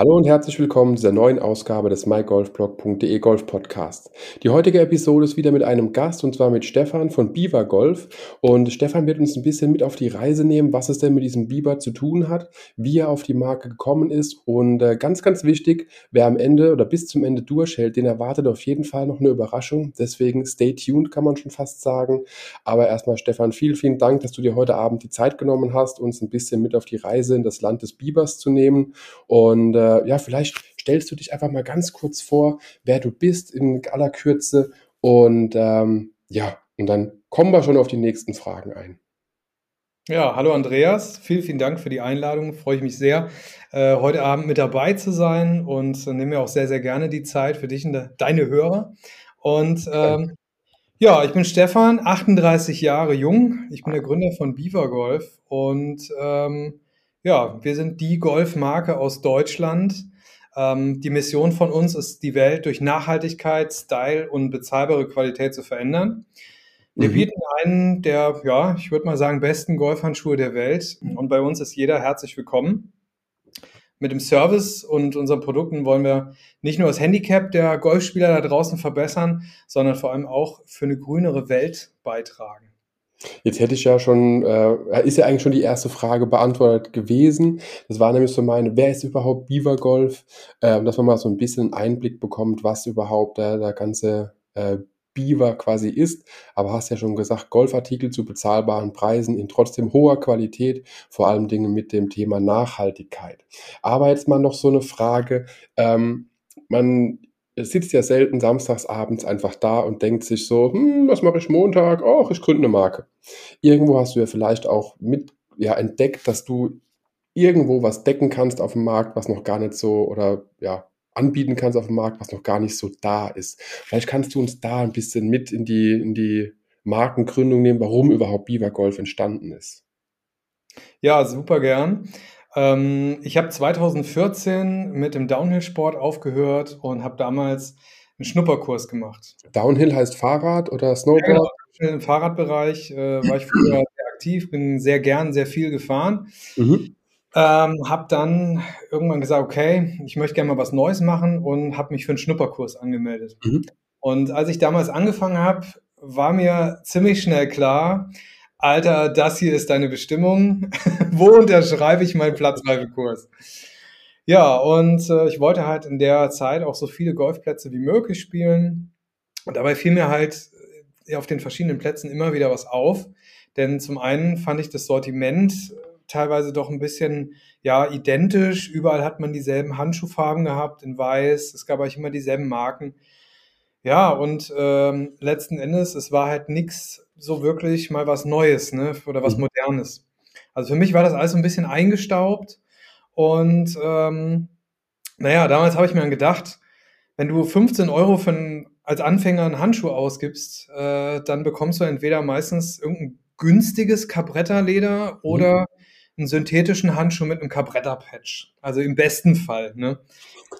Hallo und herzlich willkommen zu der neuen Ausgabe des mygolfblog.de Golf Podcast. Die heutige Episode ist wieder mit einem Gast und zwar mit Stefan von Beaver Golf. Und Stefan wird uns ein bisschen mit auf die Reise nehmen, was es denn mit diesem Beaver zu tun hat, wie er auf die Marke gekommen ist und äh, ganz, ganz wichtig, wer am Ende oder bis zum Ende durchhält, den erwartet auf jeden Fall noch eine Überraschung. Deswegen stay tuned, kann man schon fast sagen. Aber erstmal, Stefan, vielen, vielen Dank, dass du dir heute Abend die Zeit genommen hast, uns ein bisschen mit auf die Reise in das Land des Beavers zu nehmen. Und äh, ja, vielleicht stellst du dich einfach mal ganz kurz vor, wer du bist in aller Kürze und ähm, ja, und dann kommen wir schon auf die nächsten Fragen ein. Ja, hallo Andreas, vielen, vielen Dank für die Einladung. Freue ich mich sehr, äh, heute Abend mit dabei zu sein und äh, nehme mir auch sehr, sehr gerne die Zeit für dich und de deine Hörer. Und ähm, ja, ich bin Stefan, 38 Jahre jung. Ich bin der Gründer von Beaver Golf und ähm, ja, wir sind die Golfmarke aus Deutschland. Ähm, die Mission von uns ist, die Welt durch Nachhaltigkeit, Style und bezahlbare Qualität zu verändern. Wir mhm. bieten einen der, ja, ich würde mal sagen, besten Golfhandschuhe der Welt. Und bei uns ist jeder herzlich willkommen. Mit dem Service und unseren Produkten wollen wir nicht nur das Handicap der Golfspieler da draußen verbessern, sondern vor allem auch für eine grünere Welt beitragen. Jetzt hätte ich ja schon, äh, ist ja eigentlich schon die erste Frage beantwortet gewesen. Das war nämlich so meine, wer ist überhaupt Beaver Golf? Äh, dass man mal so ein bisschen Einblick bekommt, was überhaupt der, der ganze äh, Beaver quasi ist. Aber hast ja schon gesagt, Golfartikel zu bezahlbaren Preisen in trotzdem hoher Qualität, vor allem Dinge mit dem Thema Nachhaltigkeit. Aber jetzt mal noch so eine Frage. Ähm, man sitzt ja selten samstags abends einfach da und denkt sich so, hm, was mache ich Montag? Oh, ich gründe eine Marke. Irgendwo hast du ja vielleicht auch mit ja, entdeckt, dass du irgendwo was decken kannst auf dem Markt, was noch gar nicht so oder ja, anbieten kannst auf dem Markt, was noch gar nicht so da ist. Vielleicht kannst du uns da ein bisschen mit in die, in die Markengründung nehmen, warum überhaupt Beaver Golf entstanden ist. Ja, super gern. Ähm, ich habe 2014 mit dem Downhill-Sport aufgehört und habe damals einen Schnupperkurs gemacht. Downhill heißt Fahrrad oder Snowboard? Ja, genau. Im Fahrradbereich äh, war ich früher sehr aktiv, bin sehr gern, sehr viel gefahren. Mhm. Ähm, habe dann irgendwann gesagt, okay, ich möchte gerne mal was Neues machen und habe mich für einen Schnupperkurs angemeldet. Mhm. Und als ich damals angefangen habe, war mir ziemlich schnell klar, Alter, das hier ist deine Bestimmung. Wo unterschreibe ich meinen Platzreifekurs? Ja, und äh, ich wollte halt in der Zeit auch so viele Golfplätze wie möglich spielen. Und dabei fiel mir halt äh, auf den verschiedenen Plätzen immer wieder was auf. Denn zum einen fand ich das Sortiment äh, teilweise doch ein bisschen ja identisch. Überall hat man dieselben Handschuhfarben gehabt in weiß. Es gab eigentlich immer dieselben Marken. Ja, und ähm, letzten Endes, es war halt nichts so wirklich mal was Neues, ne? Oder was mhm. Modernes. Also für mich war das alles so ein bisschen eingestaubt. Und ähm, naja, damals habe ich mir dann gedacht, wenn du 15 Euro für einen, als Anfänger einen Handschuh ausgibst, äh, dann bekommst du entweder meistens irgendein günstiges Cabretta-Leder oder mhm. einen synthetischen Handschuh mit einem Cabretta-Patch. Also im besten Fall. Ne?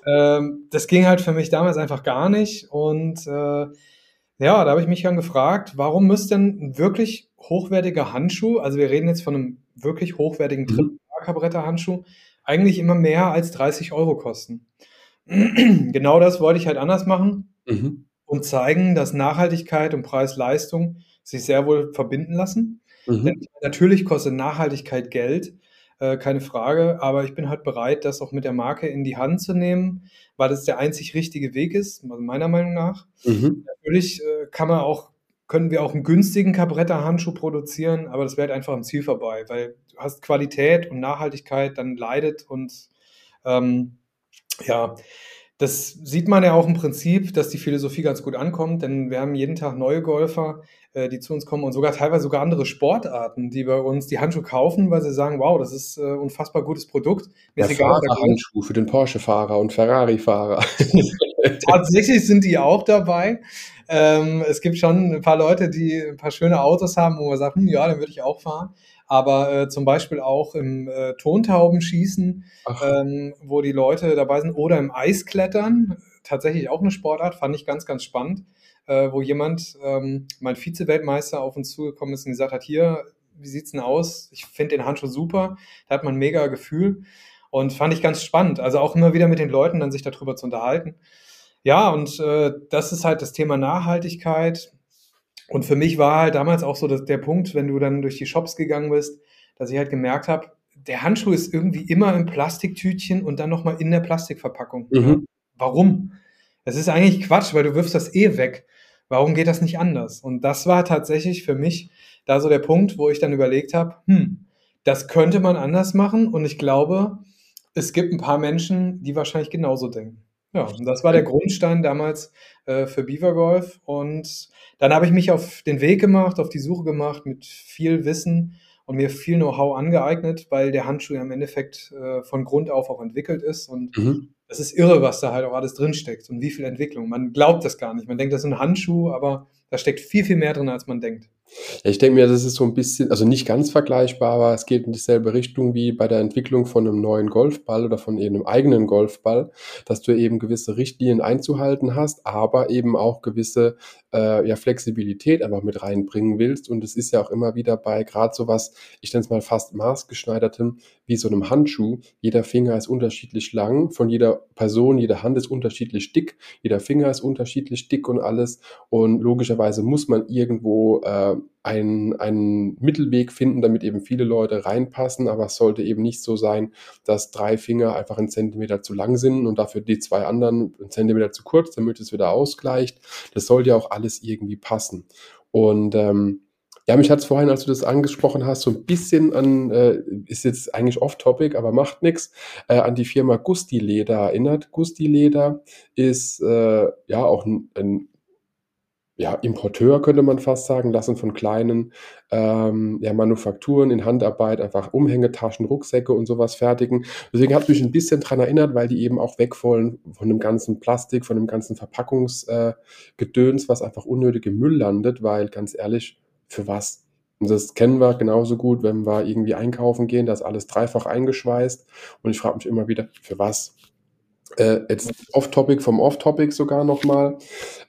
Ähm, das ging halt für mich damals einfach gar nicht. Und äh, ja, da habe ich mich dann gefragt, warum müsste denn ein wirklich hochwertiger Handschuh, also wir reden jetzt von einem wirklich hochwertigen mhm. Handschuh, eigentlich immer mehr als 30 Euro kosten? genau das wollte ich halt anders machen mhm. und zeigen, dass Nachhaltigkeit und Preis-Leistung sich sehr wohl verbinden lassen. Mhm. Denn natürlich kostet Nachhaltigkeit Geld, äh, keine Frage, aber ich bin halt bereit, das auch mit der Marke in die Hand zu nehmen, weil das der einzig richtige Weg ist, also meiner Meinung nach. Mhm. Natürlich äh, kann man auch, können wir auch einen günstigen Cabretta-Handschuh produzieren, aber das wäre halt einfach am Ziel vorbei, weil du hast Qualität und Nachhaltigkeit, dann leidet und ähm, ja, das sieht man ja auch im Prinzip, dass die Philosophie ganz gut ankommt, denn wir haben jeden Tag neue Golfer, äh, die zu uns kommen und sogar teilweise sogar andere Sportarten, die bei uns die Handschuhe kaufen, weil sie sagen, wow, das ist äh, unfassbar gutes Produkt. Mir der Fahrerhandschuh für den Porsche-Fahrer und Ferrari-Fahrer. Tatsächlich sind die auch dabei. Ähm, es gibt schon ein paar Leute, die ein paar schöne Autos haben, wo man sagt, hm, ja, dann würde ich auch fahren. Aber äh, zum Beispiel auch im äh, Tontaubenschießen, ähm, wo die Leute dabei sind, oder im Eisklettern, tatsächlich auch eine Sportart, fand ich ganz, ganz spannend. äh, wo jemand, ähm, mein Vize-Weltmeister, auf uns zugekommen ist und gesagt hat, hier, wie sieht's denn aus? Ich finde den Handschuh super, da hat man ein mega Gefühl und fand ich ganz spannend. Also auch immer wieder mit den Leuten dann sich darüber zu unterhalten. Ja, und äh, das ist halt das Thema Nachhaltigkeit. Und für mich war halt damals auch so dass der Punkt, wenn du dann durch die Shops gegangen bist, dass ich halt gemerkt habe, der Handschuh ist irgendwie immer im Plastiktütchen und dann nochmal in der Plastikverpackung. Mhm. Warum? Das ist eigentlich Quatsch, weil du wirfst das eh weg. Warum geht das nicht anders? Und das war tatsächlich für mich da so der Punkt, wo ich dann überlegt habe, hm, das könnte man anders machen. Und ich glaube, es gibt ein paar Menschen, die wahrscheinlich genauso denken. Ja, und das war der Grundstein damals äh, für Beaver Golf. Und dann habe ich mich auf den Weg gemacht, auf die Suche gemacht mit viel Wissen und mir viel Know-how angeeignet, weil der Handschuh ja im Endeffekt äh, von Grund auf auch entwickelt ist. Und mhm. das ist irre, was da halt auch alles drinsteckt und wie viel Entwicklung. Man glaubt das gar nicht. Man denkt, das ist ein Handschuh, aber da steckt viel, viel mehr drin, als man denkt. Ja, ich denke mir, das ist so ein bisschen, also nicht ganz vergleichbar, aber es geht in dieselbe Richtung wie bei der Entwicklung von einem neuen Golfball oder von einem eigenen Golfball, dass du eben gewisse Richtlinien einzuhalten hast, aber eben auch gewisse äh, ja, Flexibilität einfach mit reinbringen willst. Und es ist ja auch immer wieder bei gerade so was, ich nenne es mal fast maßgeschneidertem, wie so einem Handschuh. Jeder Finger ist unterschiedlich lang, von jeder Person, jede Hand ist unterschiedlich dick, jeder Finger ist unterschiedlich dick und alles. Und logischerweise muss man irgendwo äh, einen, einen Mittelweg finden, damit eben viele Leute reinpassen, aber es sollte eben nicht so sein, dass drei Finger einfach einen Zentimeter zu lang sind und dafür die zwei anderen einen Zentimeter zu kurz, damit es wieder ausgleicht. Das sollte ja auch alles irgendwie passen. Und ähm, ja, mich hat es vorhin, als du das angesprochen hast, so ein bisschen an, äh, ist jetzt eigentlich off-topic, aber macht nichts, äh, an die Firma Gusti Leder erinnert. Gusti Leder ist äh, ja auch ein, ein ja, Importeur, könnte man fast sagen, lassen von kleinen ähm, ja, Manufakturen in Handarbeit einfach Umhängetaschen, Rucksäcke und sowas fertigen. Deswegen hat mich ein bisschen daran erinnert, weil die eben auch weg wollen von dem ganzen Plastik, von dem ganzen Verpackungsgedöns, äh, was einfach unnötig im Müll landet, weil ganz ehrlich, für was? Und das kennen wir genauso gut, wenn wir irgendwie einkaufen gehen, da ist alles dreifach eingeschweißt. Und ich frage mich immer wieder, für was? Äh, jetzt off-topic vom off-topic sogar nochmal.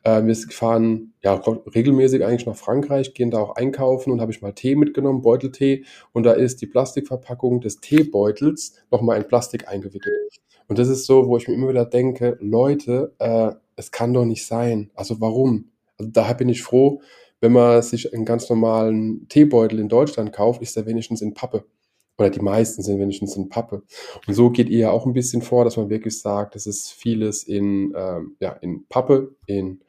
Äh, wir fahren ja regelmäßig eigentlich nach Frankreich, gehen da auch einkaufen und habe ich mal Tee mitgenommen, Beuteltee. Und da ist die Plastikverpackung des Teebeutels nochmal in Plastik eingewickelt. Und das ist so, wo ich mir immer wieder denke, Leute, äh, es kann doch nicht sein. Also warum? Also daher bin ich froh, wenn man sich einen ganz normalen Teebeutel in Deutschland kauft, ist der wenigstens in Pappe oder die meisten sind wenigstens in Pappe. Und so geht ihr ja auch ein bisschen vor, dass man wirklich sagt, es ist vieles in, ähm, ja, in Pappe, in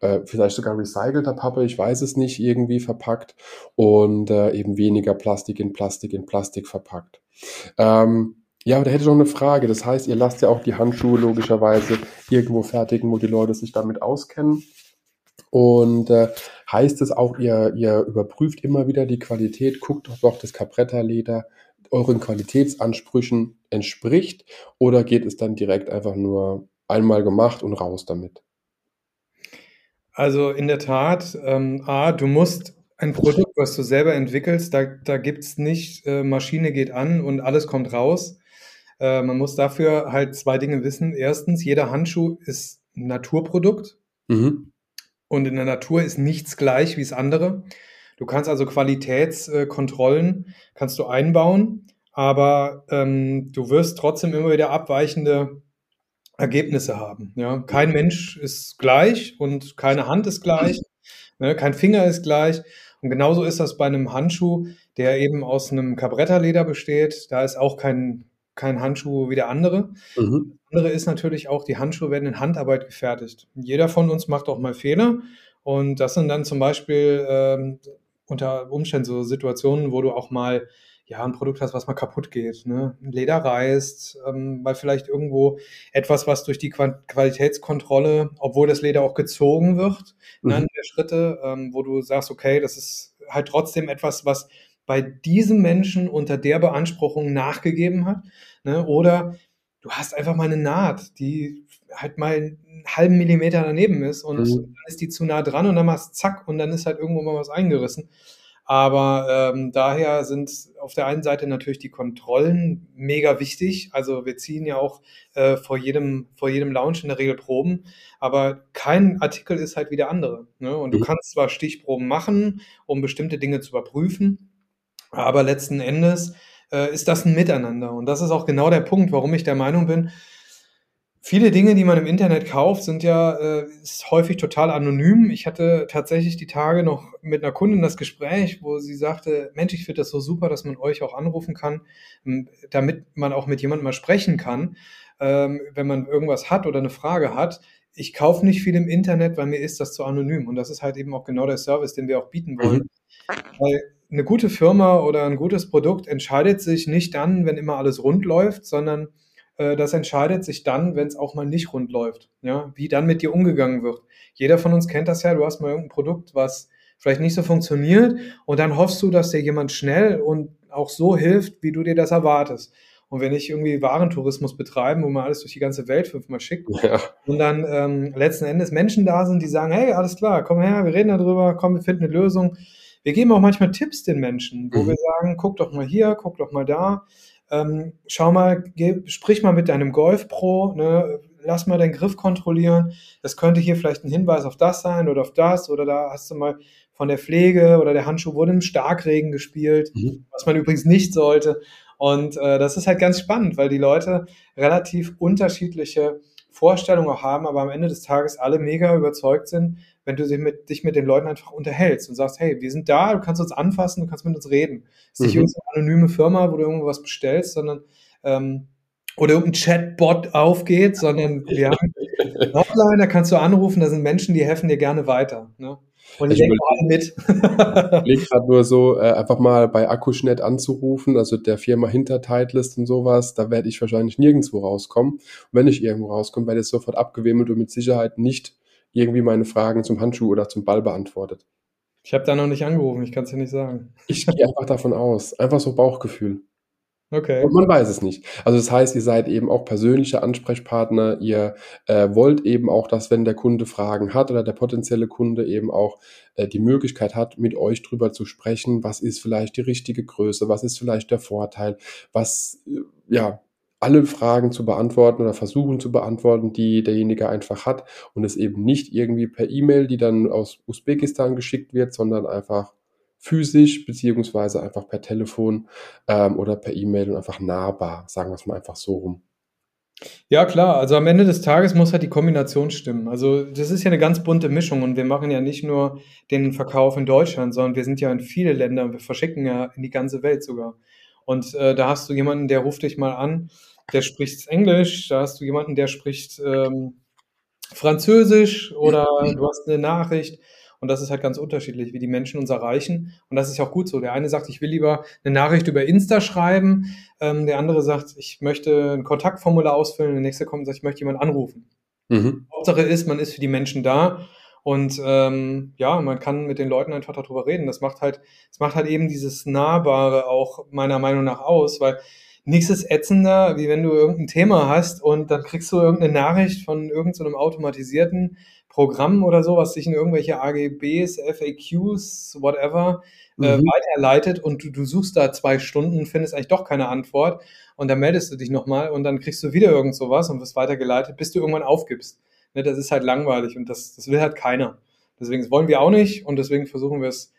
äh, vielleicht sogar recycelter Pappe, ich weiß es nicht, irgendwie verpackt und äh, eben weniger Plastik in Plastik in Plastik verpackt. Ähm, ja, da hätte ich noch eine Frage. Das heißt, ihr lasst ja auch die Handschuhe logischerweise irgendwo fertigen, wo die Leute sich damit auskennen. Und äh, heißt es auch, ihr, ihr überprüft immer wieder die Qualität, guckt, ob auch das Capretta-Leder euren Qualitätsansprüchen entspricht oder geht es dann direkt einfach nur einmal gemacht und raus damit? Also in der Tat, ähm, A, du musst ein Produkt, was du selber entwickelst, da, da gibt es nicht, äh, Maschine geht an und alles kommt raus. Äh, man muss dafür halt zwei Dinge wissen. Erstens, jeder Handschuh ist ein Naturprodukt. Mhm. Und in der Natur ist nichts gleich wie das andere. Du kannst also Qualitätskontrollen kannst du einbauen, aber ähm, du wirst trotzdem immer wieder abweichende Ergebnisse haben. Ja? Kein Mensch ist gleich und keine Hand ist gleich, ne? kein Finger ist gleich. Und genauso ist das bei einem Handschuh, der eben aus einem Cabretta-Leder besteht. Da ist auch kein kein Handschuh wie der andere. Mhm. Das andere ist natürlich auch, die Handschuhe werden in Handarbeit gefertigt. Jeder von uns macht auch mal Fehler. Und das sind dann zum Beispiel ähm, unter Umständen so Situationen, wo du auch mal ja, ein Produkt hast, was mal kaputt geht. Ne? Leder reißt, ähm, weil vielleicht irgendwo etwas, was durch die Qualitätskontrolle, obwohl das Leder auch gezogen wird, mhm. ne, der Schritte, ähm, wo du sagst, okay, das ist halt trotzdem etwas, was bei diesem Menschen unter der Beanspruchung nachgegeben hat. Ne? Oder du hast einfach mal eine Naht, die halt mal einen halben Millimeter daneben ist und mhm. dann ist die zu nah dran und dann machst zack und dann ist halt irgendwo mal was eingerissen. Aber ähm, daher sind auf der einen Seite natürlich die Kontrollen mega wichtig. Also wir ziehen ja auch äh, vor jedem vor jedem Launch in der Regel Proben, aber kein Artikel ist halt wie der andere. Ne? Und du mhm. kannst zwar Stichproben machen, um bestimmte Dinge zu überprüfen, aber letzten Endes äh, ist das ein Miteinander. Und das ist auch genau der Punkt, warum ich der Meinung bin, Viele Dinge, die man im Internet kauft, sind ja äh, häufig total anonym. Ich hatte tatsächlich die Tage noch mit einer Kundin das Gespräch, wo sie sagte, Mensch, ich finde das so super, dass man euch auch anrufen kann, damit man auch mit jemandem mal sprechen kann, ähm, wenn man irgendwas hat oder eine Frage hat. Ich kaufe nicht viel im Internet, weil mir ist das zu anonym. Und das ist halt eben auch genau der Service, den wir auch bieten wollen. Mhm. Weil eine gute Firma oder ein gutes Produkt entscheidet sich nicht dann, wenn immer alles rund läuft, sondern äh, das entscheidet sich dann, wenn es auch mal nicht rund läuft. Ja, wie dann mit dir umgegangen wird. Jeder von uns kennt das ja. Du hast mal irgendein Produkt, was vielleicht nicht so funktioniert und dann hoffst du, dass dir jemand schnell und auch so hilft, wie du dir das erwartest. Und wenn ich irgendwie Warentourismus betreiben, wo man alles durch die ganze Welt fünfmal schickt ja. und dann ähm, letzten Endes Menschen da sind, die sagen, hey, alles klar, komm her, wir reden darüber, komm, wir finden eine Lösung. Wir geben auch manchmal Tipps den Menschen, wo mhm. wir sagen, guck doch mal hier, guck doch mal da ähm, schau mal, geh, sprich mal mit deinem Golf Pro, ne, lass mal deinen Griff kontrollieren. Das könnte hier vielleicht ein Hinweis auf das sein oder auf das oder da hast du mal von der Pflege oder der Handschuh wurde im Starkregen gespielt, mhm. was man übrigens nicht sollte. Und äh, das ist halt ganz spannend, weil die Leute relativ unterschiedliche Vorstellungen haben, aber am Ende des Tages alle mega überzeugt sind, wenn du dich mit, dich mit den Leuten einfach unterhältst und sagst, hey, wir sind da, du kannst uns anfassen, du kannst mit uns reden. Es ist nicht mhm. eine anonyme Firma, wo du irgendwas bestellst, sondern ähm, oder irgendein Chatbot aufgeht, sondern wir haben Hotline, da kannst du anrufen, da sind Menschen, die helfen dir gerne weiter. Ne? Und ich denke alle mit. ich gerade nur so, äh, einfach mal bei Akkuschnet anzurufen, also der Firma hinter Titleist und sowas, da werde ich wahrscheinlich nirgendwo rauskommen. Und wenn ich irgendwo rauskomme, werde ich sofort abgewimmelt und mit Sicherheit nicht irgendwie meine Fragen zum Handschuh oder zum Ball beantwortet. Ich habe da noch nicht angerufen, ich kann es dir nicht sagen. Ich gehe einfach davon aus. Einfach so Bauchgefühl. Okay. Und man weiß es nicht. Also das heißt, ihr seid eben auch persönliche Ansprechpartner. Ihr äh, wollt eben auch, dass wenn der Kunde Fragen hat oder der potenzielle Kunde eben auch äh, die Möglichkeit hat, mit euch drüber zu sprechen, was ist vielleicht die richtige Größe, was ist vielleicht der Vorteil, was äh, ja alle Fragen zu beantworten oder versuchen zu beantworten, die derjenige einfach hat und es eben nicht irgendwie per E-Mail, die dann aus Usbekistan geschickt wird, sondern einfach physisch beziehungsweise einfach per Telefon ähm, oder per E-Mail und einfach nahbar, sagen wir es mal einfach so rum. Ja, klar. Also am Ende des Tages muss halt die Kombination stimmen. Also das ist ja eine ganz bunte Mischung und wir machen ja nicht nur den Verkauf in Deutschland, sondern wir sind ja in viele Länder und wir verschicken ja in die ganze Welt sogar. Und äh, da hast du jemanden, der ruft dich mal an der spricht Englisch, da hast du jemanden, der spricht ähm, Französisch oder du hast eine Nachricht. Und das ist halt ganz unterschiedlich, wie die Menschen uns erreichen. Und das ist ja auch gut so. Der eine sagt, ich will lieber eine Nachricht über Insta schreiben. Ähm, der andere sagt, ich möchte ein Kontaktformular ausfüllen. Der nächste kommt und sagt, ich möchte jemanden anrufen. Mhm. Hauptsache ist, man ist für die Menschen da. Und ähm, ja, man kann mit den Leuten einfach darüber reden. Das macht halt, das macht halt eben dieses Nahbare auch meiner Meinung nach aus, weil nichts ist ätzender, wie wenn du irgendein Thema hast und dann kriegst du irgendeine Nachricht von irgendeinem so automatisierten Programm oder so, was sich in irgendwelche AGBs, FAQs, whatever, äh, mhm. äh, weiterleitet und du, du suchst da zwei Stunden, findest eigentlich doch keine Antwort und dann meldest du dich nochmal und dann kriegst du wieder irgend sowas und wirst weitergeleitet, bis du irgendwann aufgibst. Ne, das ist halt langweilig und das, das will halt keiner. Deswegen das wollen wir auch nicht und deswegen versuchen wir es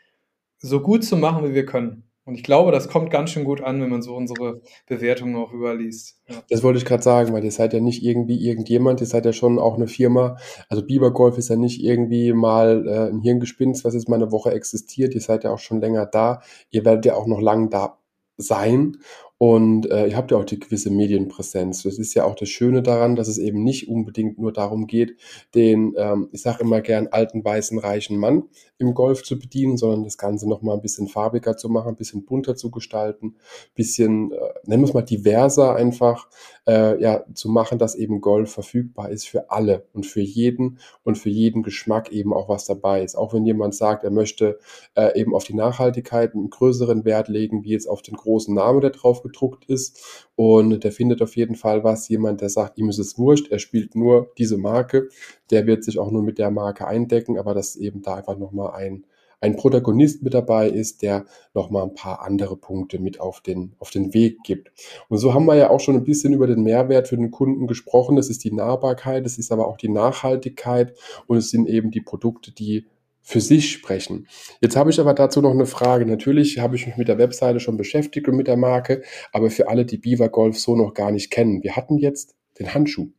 so gut zu machen, wie wir können. Und ich glaube, das kommt ganz schön gut an, wenn man so unsere Bewertungen auch überliest. Ja. Das wollte ich gerade sagen, weil ihr seid ja nicht irgendwie irgendjemand, ihr seid ja schon auch eine Firma. Also Biber Golf ist ja nicht irgendwie mal äh, ein Hirngespinst, was jetzt mal eine Woche existiert. Ihr seid ja auch schon länger da. Ihr werdet ja auch noch lang da sein. Und äh, ihr habt ja auch die gewisse Medienpräsenz. Das ist ja auch das Schöne daran, dass es eben nicht unbedingt nur darum geht, den, ähm, ich sage immer gern, alten, weißen, reichen Mann im Golf zu bedienen, sondern das Ganze nochmal ein bisschen farbiger zu machen, ein bisschen bunter zu gestalten, bisschen, äh, nennen wir es mal, diverser einfach äh, ja, zu machen, dass eben Golf verfügbar ist für alle und für jeden und für jeden Geschmack eben auch was dabei ist. Auch wenn jemand sagt, er möchte äh, eben auf die Nachhaltigkeit einen größeren Wert legen, wie jetzt auf den großen Namen, der drauf gedruckt ist. Und der findet auf jeden Fall was. Jemand, der sagt, ihm ist es wurscht, er spielt nur diese Marke, der wird sich auch nur mit der Marke eindecken, aber das eben da einfach nochmal ein, ein Protagonist mit dabei ist, der nochmal ein paar andere Punkte mit auf den, auf den Weg gibt. Und so haben wir ja auch schon ein bisschen über den Mehrwert für den Kunden gesprochen. Das ist die Nahbarkeit, das ist aber auch die Nachhaltigkeit und es sind eben die Produkte, die für sich sprechen. Jetzt habe ich aber dazu noch eine Frage. Natürlich habe ich mich mit der Webseite schon beschäftigt und mit der Marke, aber für alle, die Beaver Golf so noch gar nicht kennen, wir hatten jetzt den Handschuh.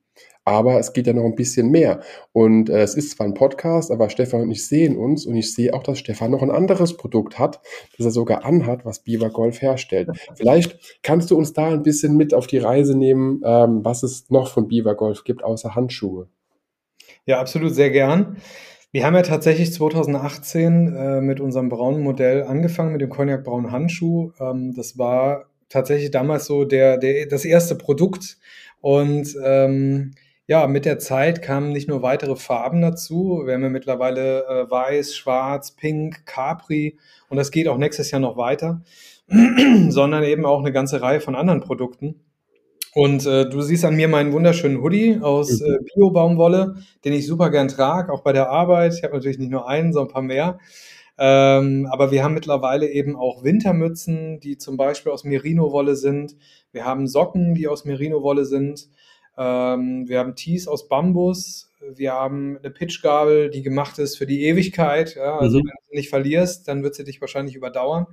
Aber es geht ja noch ein bisschen mehr. Und äh, es ist zwar ein Podcast, aber Stefan und ich sehen uns und ich sehe auch, dass Stefan noch ein anderes Produkt hat, das er sogar anhat, was Beaver Golf herstellt. Vielleicht kannst du uns da ein bisschen mit auf die Reise nehmen, ähm, was es noch von Beaver Golf gibt, außer Handschuhe. Ja, absolut, sehr gern. Wir haben ja tatsächlich 2018 äh, mit unserem braunen Modell angefangen, mit dem Cognac braunen Handschuh. Ähm, das war tatsächlich damals so der, der, das erste Produkt. Und ähm, ja, mit der Zeit kamen nicht nur weitere Farben dazu. Wir haben ja mittlerweile äh, Weiß, Schwarz, Pink, Capri und das geht auch nächstes Jahr noch weiter, sondern eben auch eine ganze Reihe von anderen Produkten. Und äh, du siehst an mir meinen wunderschönen Hoodie aus mhm. äh, Bio-Baumwolle, den ich super gern trage, auch bei der Arbeit. Ich habe natürlich nicht nur einen, sondern ein paar mehr. Ähm, aber wir haben mittlerweile eben auch Wintermützen, die zum Beispiel aus Merino-Wolle sind. Wir haben Socken, die aus Merino-Wolle sind. Ähm, wir haben Tees aus Bambus. Wir haben eine Pitchgabel, die gemacht ist für die Ewigkeit. Ja, also mhm. wenn du sie nicht verlierst, dann wird sie dich wahrscheinlich überdauern.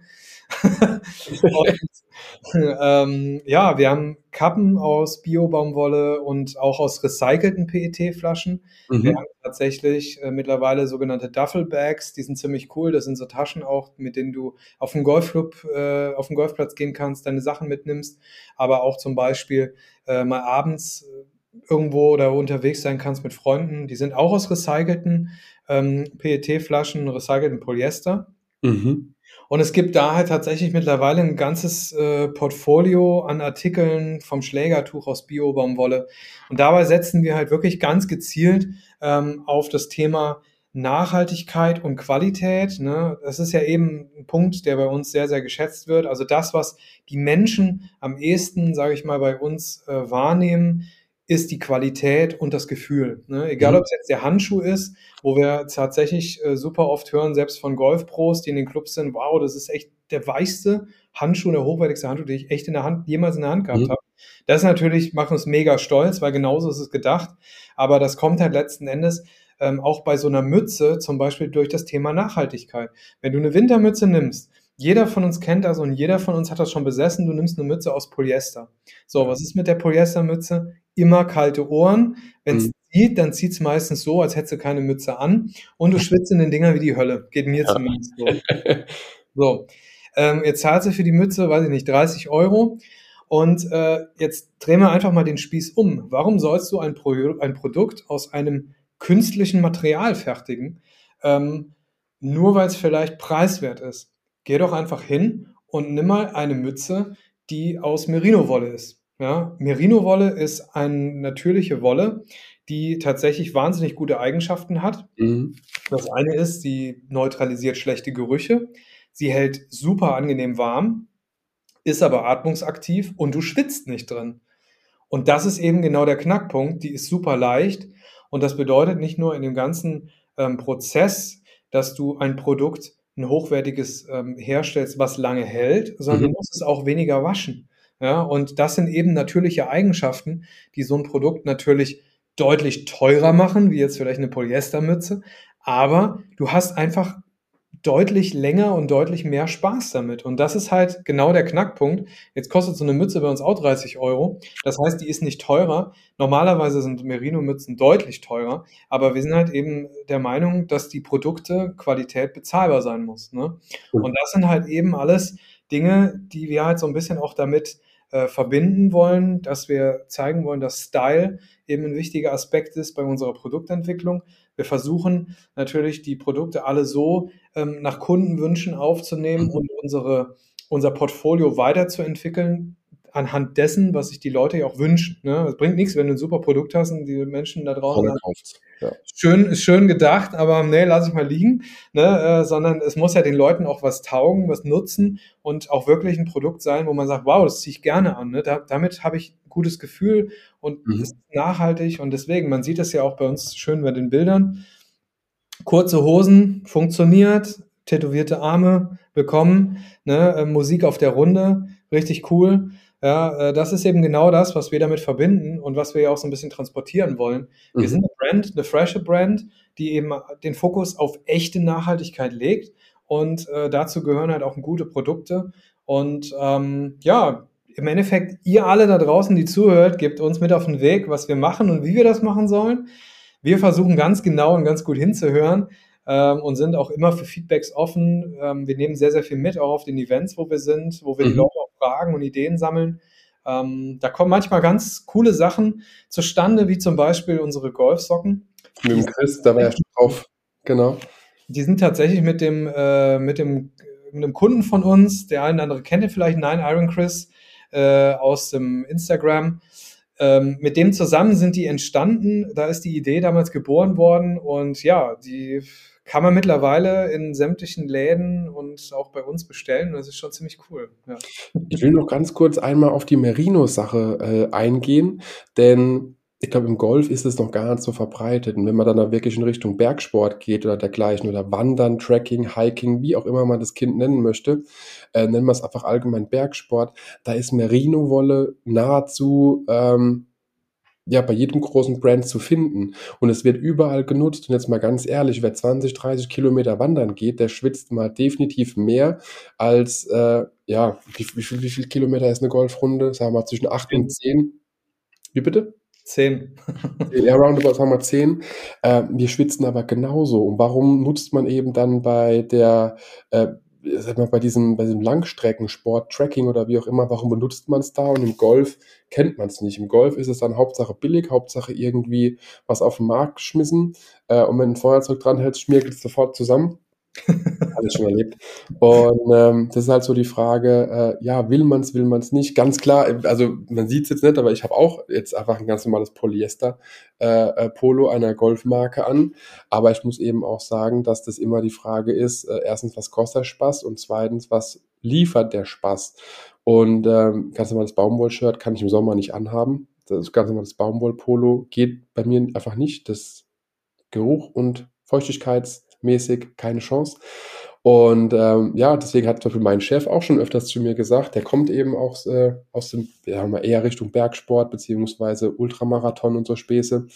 und, ähm, ja, wir haben Kappen aus Bio-Baumwolle und auch aus recycelten PET-Flaschen. Mhm. Wir haben tatsächlich äh, mittlerweile sogenannte Duffelbags, die sind ziemlich cool. Das sind so Taschen auch, mit denen du auf den Golfclub, äh, auf den Golfplatz gehen kannst, deine Sachen mitnimmst, aber auch zum Beispiel äh, mal abends äh, irgendwo oder unterwegs sein kannst mit Freunden. Die sind auch aus recycelten ähm, PET-Flaschen, recycelten Polyester. Mhm. Und es gibt da halt tatsächlich mittlerweile ein ganzes äh, Portfolio an Artikeln vom Schlägertuch aus Bio-Baumwolle. Und dabei setzen wir halt wirklich ganz gezielt ähm, auf das Thema Nachhaltigkeit und Qualität. Ne? Das ist ja eben ein Punkt, der bei uns sehr, sehr geschätzt wird. Also das, was die Menschen am ehesten, sage ich mal, bei uns äh, wahrnehmen, ist die Qualität und das Gefühl. Ne? Egal, mhm. ob es jetzt der Handschuh ist, wo wir tatsächlich äh, super oft hören, selbst von Golfpros, die in den Clubs sind, wow, das ist echt der weichste Handschuh, der hochwertigste Handschuh, den ich echt in der Hand, jemals in der Hand gehabt mhm. habe. Das natürlich macht uns mega stolz, weil genauso ist es gedacht. Aber das kommt halt letzten Endes ähm, auch bei so einer Mütze, zum Beispiel durch das Thema Nachhaltigkeit. Wenn du eine Wintermütze nimmst, jeder von uns kennt das und jeder von uns hat das schon besessen. Du nimmst eine Mütze aus Polyester. So, was ist mit der Polyestermütze? Immer kalte Ohren. Wenn es mhm. zieht, dann zieht es meistens so, als hättest du keine Mütze an und du schwitzt in den Dinger wie die Hölle. Geht mir ja. zumindest so. so. Ähm, jetzt zahlst du für die Mütze, weiß ich nicht, 30 Euro. Und äh, jetzt drehen wir einfach mal den Spieß um. Warum sollst du ein, Pro ein Produkt aus einem künstlichen Material fertigen, ähm, nur weil es vielleicht preiswert ist? geh doch einfach hin und nimm mal eine Mütze, die aus Merino-Wolle ist. Ja, Merino-Wolle ist eine natürliche Wolle, die tatsächlich wahnsinnig gute Eigenschaften hat. Mhm. Das eine ist, sie neutralisiert schlechte Gerüche, sie hält super angenehm warm, ist aber atmungsaktiv und du schwitzt nicht drin. Und das ist eben genau der Knackpunkt. Die ist super leicht und das bedeutet nicht nur in dem ganzen ähm, Prozess, dass du ein Produkt ein hochwertiges ähm, herstellst, was lange hält, sondern mhm. du musst es auch weniger waschen. Ja, und das sind eben natürliche Eigenschaften, die so ein Produkt natürlich deutlich teurer machen, wie jetzt vielleicht eine Polyestermütze. Aber du hast einfach deutlich länger und deutlich mehr Spaß damit. Und das ist halt genau der Knackpunkt. Jetzt kostet so eine Mütze bei uns auch 30 Euro. Das heißt, die ist nicht teurer. Normalerweise sind Merino-Mützen deutlich teurer. Aber wir sind halt eben der Meinung, dass die Produkte Qualität bezahlbar sein muss. Ne? Und das sind halt eben alles Dinge, die wir halt so ein bisschen auch damit äh, verbinden wollen, dass wir zeigen wollen, dass Style eben ein wichtiger Aspekt ist bei unserer Produktentwicklung. Wir versuchen natürlich die Produkte alle so ähm, nach Kundenwünschen aufzunehmen mhm. und unsere, unser Portfolio weiterzuentwickeln anhand dessen, was sich die Leute ja auch wünschen. Ne? Es bringt nichts, wenn du ein super Produkt hast und die Menschen da draußen ja. schön ist schön gedacht, aber nee, lass ich mal liegen, ne? Äh, sondern es muss ja den Leuten auch was taugen, was nutzen und auch wirklich ein Produkt sein, wo man sagt, wow, das ziehe ich gerne an. Ne? Da, damit habe ich ein gutes Gefühl und mhm. ist nachhaltig und deswegen, man sieht das ja auch bei uns schön bei den Bildern. Kurze Hosen funktioniert, tätowierte Arme bekommen, ne? Äh, Musik auf der Runde, richtig cool. Ja, äh, das ist eben genau das, was wir damit verbinden und was wir ja auch so ein bisschen transportieren wollen. Wir mhm. sind eine Brand, eine frische Brand, die eben den Fokus auf echte Nachhaltigkeit legt und äh, dazu gehören halt auch gute Produkte. Und ähm, ja, im Endeffekt, ihr alle da draußen, die zuhört, gebt uns mit auf den Weg, was wir machen und wie wir das machen sollen. Wir versuchen ganz genau und ganz gut hinzuhören ähm, und sind auch immer für Feedbacks offen. Ähm, wir nehmen sehr, sehr viel mit, auch auf den Events, wo wir sind, wo wir mhm. die Leute fragen und Ideen sammeln. Ähm, da kommen manchmal ganz coole Sachen zustande, wie zum Beispiel unsere Golfsocken. Mit dem Chris, da war ja schon drauf, genau. Die sind tatsächlich mit dem, äh, mit dem mit einem Kunden von uns, der eine oder andere kennt ihr vielleicht, Nine Iron Chris äh, aus dem Instagram. Ähm, mit dem zusammen sind die entstanden. Da ist die Idee damals geboren worden und ja, die kann man mittlerweile in sämtlichen Läden und auch bei uns bestellen. Das ist schon ziemlich cool. Ja. Ich will noch ganz kurz einmal auf die Merino-Sache äh, eingehen, denn ich glaube, im Golf ist es noch gar nicht so verbreitet. Und wenn man dann da wirklich in Richtung Bergsport geht oder dergleichen oder Wandern, Trekking, Hiking, wie auch immer man das Kind nennen möchte, äh, nennen wir es einfach allgemein Bergsport, da ist Merino-Wolle nahezu ähm, ja, bei jedem großen Brand zu finden. Und es wird überall genutzt. Und jetzt mal ganz ehrlich, wer 20, 30 Kilometer wandern geht, der schwitzt mal definitiv mehr als, äh, ja, wie, wie, viel, wie viel Kilometer ist eine Golfrunde? Sagen wir mal zwischen 8 und 10. Wie bitte? Zehn. ja, roundabout sagen wir zehn. Äh, wir schwitzen aber genauso. Und warum nutzt man eben dann bei der, äh, sag mal, bei diesem, bei diesem Langstreckensport, Tracking oder wie auch immer, warum benutzt man es da? Und im Golf kennt man es nicht. Im Golf ist es dann Hauptsache billig, Hauptsache irgendwie was auf den Markt geschmissen. Äh, und wenn ein Feuerzeug dranhält, schmiert es sofort zusammen. Alles schon erlebt. Und ähm, das ist halt so die Frage, äh, ja, will man es, will man es nicht? Ganz klar, also man sieht es jetzt nicht, aber ich habe auch jetzt einfach ein ganz normales Polyester-Polo äh, äh einer Golfmarke an. Aber ich muss eben auch sagen, dass das immer die Frage ist, äh, erstens, was kostet der Spaß? Und zweitens, was liefert der Spaß? Und ähm, ganz normales Baumwollshirt kann ich im Sommer nicht anhaben. Das ganz normales Baumwollpolo geht bei mir einfach nicht. Das Geruch und Feuchtigkeits mäßig keine Chance. Und ähm, ja, deswegen hat zum Beispiel mein Chef auch schon öfters zu mir gesagt, der kommt eben auch äh, aus dem, ja, mal eher Richtung Bergsport beziehungsweise Ultramarathon und so Späße.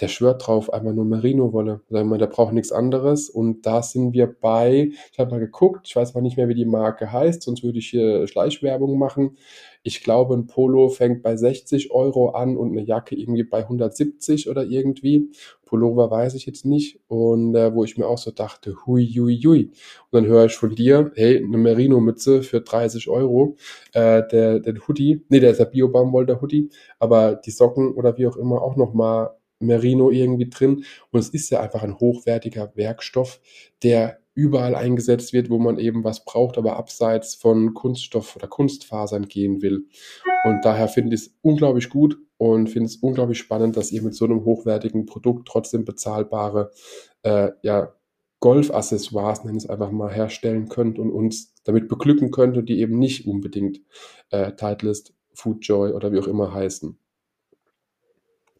Der schwört drauf, einmal nur Merino-Wolle. Der braucht nichts anderes. Und da sind wir bei, ich habe mal geguckt, ich weiß mal nicht mehr, wie die Marke heißt, sonst würde ich hier Schleichwerbung machen. Ich glaube, ein Polo fängt bei 60 Euro an und eine Jacke irgendwie bei 170 oder irgendwie. Pullover weiß ich jetzt nicht. Und äh, wo ich mir auch so dachte, hui, hui, hui. Und dann höre ich von dir, hey, eine Merino-Mütze für 30 Euro. Äh, der, der Hoodie, nee, der ist der Bio-Baumwoll, der Hoodie. Aber die Socken oder wie auch immer auch nochmal Merino irgendwie drin. Und es ist ja einfach ein hochwertiger Werkstoff, der überall eingesetzt wird, wo man eben was braucht, aber abseits von Kunststoff oder Kunstfasern gehen will. Und daher finde ich es unglaublich gut und finde es unglaublich spannend, dass ihr mit so einem hochwertigen Produkt trotzdem bezahlbare äh, ja, Golf-Accessoires, nenne ich es einfach mal, herstellen könnt und uns damit beglücken könnt und die eben nicht unbedingt äh, Titleist, Foodjoy oder wie auch immer heißen.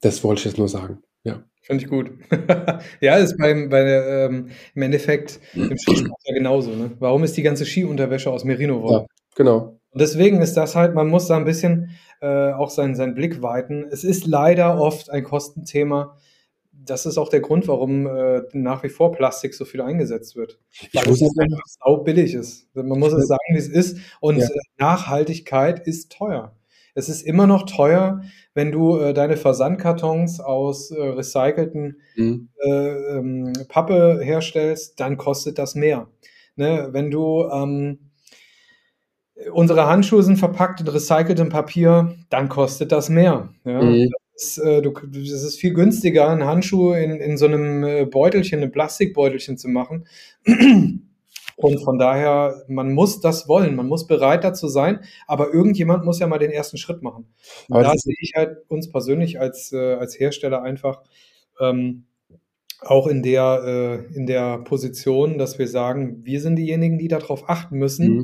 Das wollte ich jetzt nur sagen. Ja. Finde ich gut. ja, ist beim, bei ähm, im Endeffekt im Skisport ja genauso. Ne? Warum ist die ganze Skiunterwäsche aus Merino-Wolle? Ja, genau. Und deswegen ist das halt, man muss da ein bisschen äh, auch seinen, seinen Blick weiten. Es ist leider oft ein Kostenthema. Das ist auch der Grund, warum äh, nach wie vor Plastik so viel eingesetzt wird. Weil es einfach sau billig ist. Man muss es sagen, wie es ist. Und ja. Nachhaltigkeit ist teuer. Es ist immer noch teuer, wenn du äh, deine Versandkartons aus äh, recycelten mhm. äh, ähm, Pappe herstellst, dann kostet das mehr. Ne? Wenn du ähm, unsere Handschuhe sind verpackt in recyceltem Papier, dann kostet das mehr. Ja? Mhm. Das, ist, äh, du, das ist viel günstiger, einen Handschuh in, in so einem äh, Beutelchen, einem Plastikbeutelchen zu machen. Und von daher, man muss das wollen, man muss bereit dazu sein, aber irgendjemand muss ja mal den ersten Schritt machen. Und da sehe ich halt uns persönlich als, äh, als Hersteller einfach ähm, auch in der, äh, in der Position, dass wir sagen, wir sind diejenigen, die darauf achten müssen, mhm.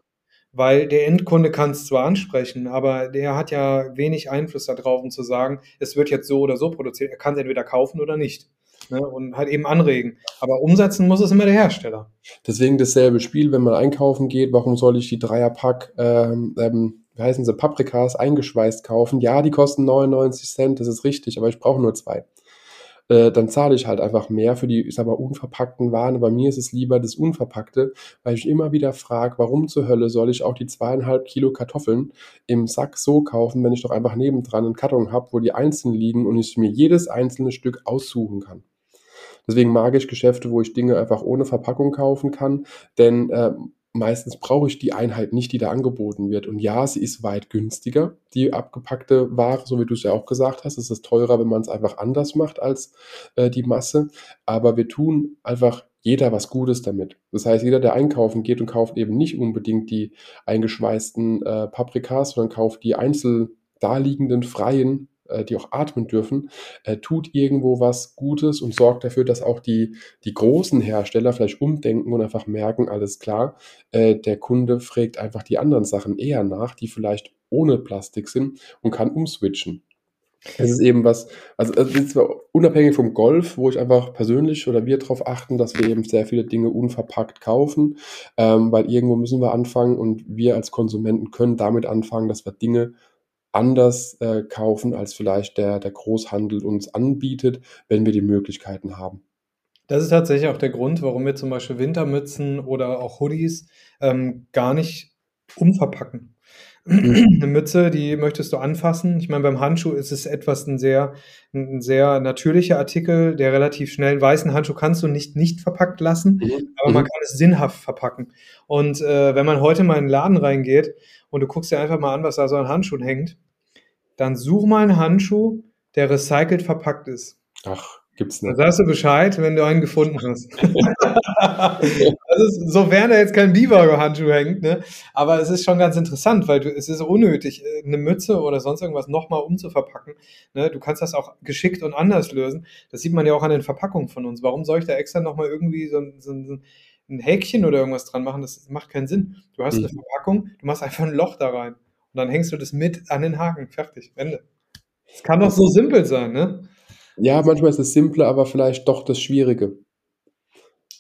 weil der Endkunde kann es zwar ansprechen, aber der hat ja wenig Einfluss darauf, um zu sagen, es wird jetzt so oder so produziert. Er kann es entweder kaufen oder nicht. Ne? und halt eben anregen. Aber umsetzen muss es immer der Hersteller. Deswegen dasselbe Spiel, wenn man einkaufen geht, warum soll ich die Dreierpack, ähm, ähm, wie heißen sie, Paprikas eingeschweißt kaufen? Ja, die kosten 99 Cent, das ist richtig, aber ich brauche nur zwei. Äh, dann zahle ich halt einfach mehr für die, ich sag mal, unverpackten Waren. Bei mir ist es lieber das Unverpackte, weil ich immer wieder frage, warum zur Hölle soll ich auch die zweieinhalb Kilo Kartoffeln im Sack so kaufen, wenn ich doch einfach nebendran einen Karton habe, wo die einzeln liegen und ich mir jedes einzelne Stück aussuchen kann. Deswegen mag ich Geschäfte, wo ich Dinge einfach ohne Verpackung kaufen kann, denn äh, meistens brauche ich die Einheit nicht, die da angeboten wird. Und ja, sie ist weit günstiger, die abgepackte Ware, so wie du es ja auch gesagt hast. Es ist teurer, wenn man es einfach anders macht als äh, die Masse. Aber wir tun einfach jeder was Gutes damit. Das heißt, jeder, der einkaufen geht und kauft eben nicht unbedingt die eingeschweißten äh, Paprikas, sondern kauft die einzeln daliegenden freien äh, die auch atmen dürfen, äh, tut irgendwo was Gutes und sorgt dafür, dass auch die, die großen Hersteller vielleicht umdenken und einfach merken, alles klar, äh, der Kunde fragt einfach die anderen Sachen eher nach, die vielleicht ohne Plastik sind und kann umswitchen. Es ist eben was, also zwar unabhängig vom Golf, wo ich einfach persönlich oder wir darauf achten, dass wir eben sehr viele Dinge unverpackt kaufen, ähm, weil irgendwo müssen wir anfangen und wir als Konsumenten können damit anfangen, dass wir Dinge anders äh, kaufen, als vielleicht der, der Großhandel uns anbietet, wenn wir die Möglichkeiten haben. Das ist tatsächlich auch der Grund, warum wir zum Beispiel Wintermützen oder auch Hoodies ähm, gar nicht umverpacken. Eine Mütze, die möchtest du anfassen. Ich meine, beim Handschuh ist es etwas ein sehr, ein sehr natürlicher Artikel, der relativ schnell, einen weißen Handschuh kannst du nicht nicht verpackt lassen, mhm. aber man mhm. kann es sinnhaft verpacken. Und äh, wenn man heute mal in den Laden reingeht und du guckst dir einfach mal an, was da so an Handschuhen hängt, dann such mal einen Handschuh, der recycelt verpackt ist. Ach. Gibt's nicht. Dann sagst du Bescheid, wenn du einen gefunden hast. also, sofern da jetzt kein Biber-Handschuh hängt, ne? Aber es ist schon ganz interessant, weil du, es ist unnötig, eine Mütze oder sonst irgendwas nochmal umzuverpacken. Ne? Du kannst das auch geschickt und anders lösen. Das sieht man ja auch an den Verpackungen von uns. Warum soll ich da extra nochmal irgendwie so, so, so ein Häkchen oder irgendwas dran machen? Das macht keinen Sinn. Du hast mhm. eine Verpackung, du machst einfach ein Loch da rein. Und dann hängst du das mit an den Haken. Fertig. Ende. Es kann doch so simpel sein, ne? Ja, manchmal ist es simpler, aber vielleicht doch das Schwierige.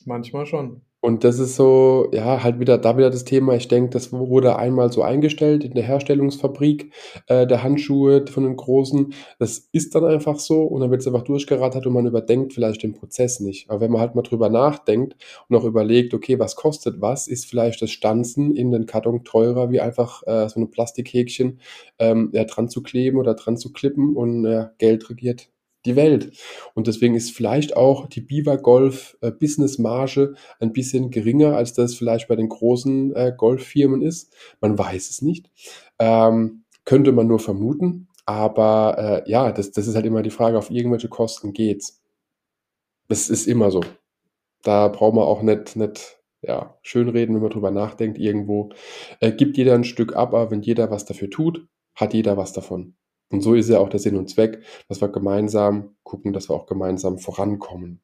Manchmal schon. Und das ist so, ja, halt wieder, da wieder das Thema. Ich denke, das wurde einmal so eingestellt in der Herstellungsfabrik äh, der Handschuhe von den Großen. Das ist dann einfach so und dann wird es einfach durchgerattert und man überdenkt vielleicht den Prozess nicht. Aber wenn man halt mal drüber nachdenkt und auch überlegt, okay, was kostet was, ist vielleicht das Stanzen in den Karton teurer, wie einfach äh, so ein Plastikhäkchen ähm, ja, dran zu kleben oder dran zu klippen und äh, Geld regiert die Welt. Und deswegen ist vielleicht auch die Beaver Golf äh, Business Marge ein bisschen geringer, als das vielleicht bei den großen äh, Golffirmen ist. Man weiß es nicht. Ähm, könnte man nur vermuten. Aber äh, ja, das, das ist halt immer die Frage, auf irgendwelche Kosten geht's. Das ist immer so. Da braucht man auch nicht, nicht ja, schönreden, wenn man drüber nachdenkt. Irgendwo äh, gibt jeder ein Stück ab, aber wenn jeder was dafür tut, hat jeder was davon. Und so ist ja auch der Sinn und Zweck, dass wir gemeinsam gucken, dass wir auch gemeinsam vorankommen.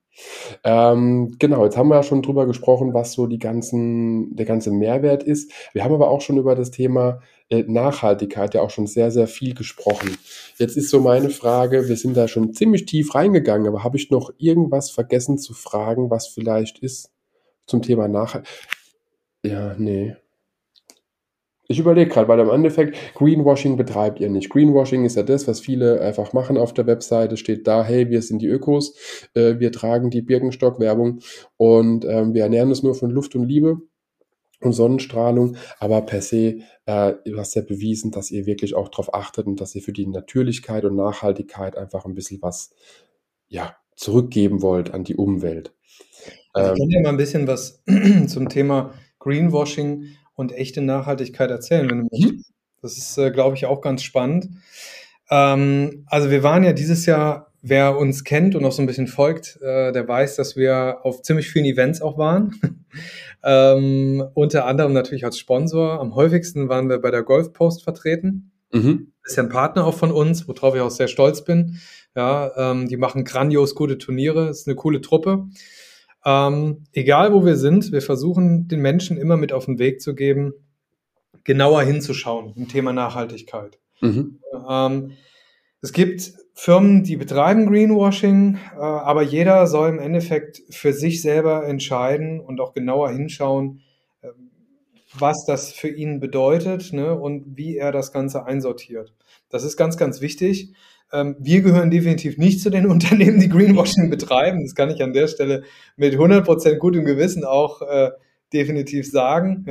Ähm, genau, jetzt haben wir ja schon drüber gesprochen, was so die ganzen, der ganze Mehrwert ist. Wir haben aber auch schon über das Thema äh, Nachhaltigkeit ja auch schon sehr, sehr viel gesprochen. Jetzt ist so meine Frage, wir sind da schon ziemlich tief reingegangen, aber habe ich noch irgendwas vergessen zu fragen, was vielleicht ist zum Thema Nachhaltigkeit? Ja, nee. Ich überlege gerade, weil im Endeffekt Greenwashing betreibt ihr nicht. Greenwashing ist ja das, was viele einfach machen auf der Webseite. Steht da, hey, wir sind die Ökos, äh, wir tragen die Birkenstock-Werbung und ähm, wir ernähren uns nur von Luft und Liebe und Sonnenstrahlung. Aber per se, äh, du hast ja bewiesen, dass ihr wirklich auch darauf achtet und dass ihr für die Natürlichkeit und Nachhaltigkeit einfach ein bisschen was ja, zurückgeben wollt an die Umwelt. Also ich kann dir mal ein bisschen was zum Thema Greenwashing und echte Nachhaltigkeit erzählen, wenn du möchtest. Mhm. Das ist, äh, glaube ich, auch ganz spannend. Ähm, also wir waren ja dieses Jahr, wer uns kennt und auch so ein bisschen folgt, äh, der weiß, dass wir auf ziemlich vielen Events auch waren. ähm, unter anderem natürlich als Sponsor. Am häufigsten waren wir bei der Golf Post vertreten. Mhm. Ist ja ein Partner auch von uns, worauf ich auch sehr stolz bin. Ja, ähm, die machen grandios gute Turniere, ist eine coole Truppe. Ähm, egal wo wir sind, wir versuchen den Menschen immer mit auf den Weg zu geben, genauer hinzuschauen im Thema Nachhaltigkeit. Mhm. Ähm, Es gibt Firmen, die betreiben Greenwashing, äh, aber jeder soll im Endeffekt für sich selber entscheiden und auch genauer hinschauen, äh, was das für ihn bedeutet ne, und wie er das Ganze einsortiert. Das ist ganz, ganz wichtig. Ähm, wir gehören definitiv nicht zu den Unternehmen, die Greenwashing betreiben. Das kann ich an der Stelle mit 100% gutem Gewissen auch äh, definitiv sagen.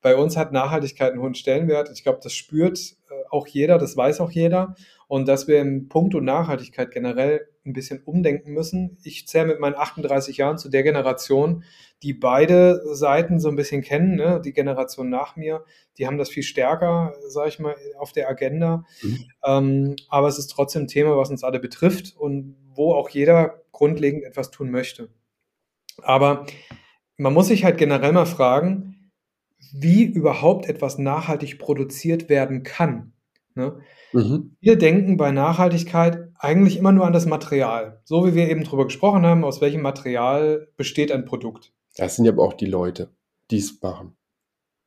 Bei uns hat Nachhaltigkeit einen hohen Stellenwert. Ich glaube, das spürt äh, auch jeder, das weiß auch jeder. Und dass wir im Punkt und Nachhaltigkeit generell ein bisschen umdenken müssen. Ich zähle mit meinen 38 Jahren zu der Generation, die beide Seiten so ein bisschen kennen. Ne? Die Generation nach mir, die haben das viel stärker, sage ich mal, auf der Agenda. Mhm. Ähm, aber es ist trotzdem ein Thema, was uns alle betrifft und wo auch jeder grundlegend etwas tun möchte. Aber man muss sich halt generell mal fragen, wie überhaupt etwas nachhaltig produziert werden kann. Ne? Mhm. Wir denken bei Nachhaltigkeit eigentlich immer nur an das Material. So wie wir eben drüber gesprochen haben, aus welchem Material besteht ein Produkt. Das sind ja aber auch die Leute, die es machen.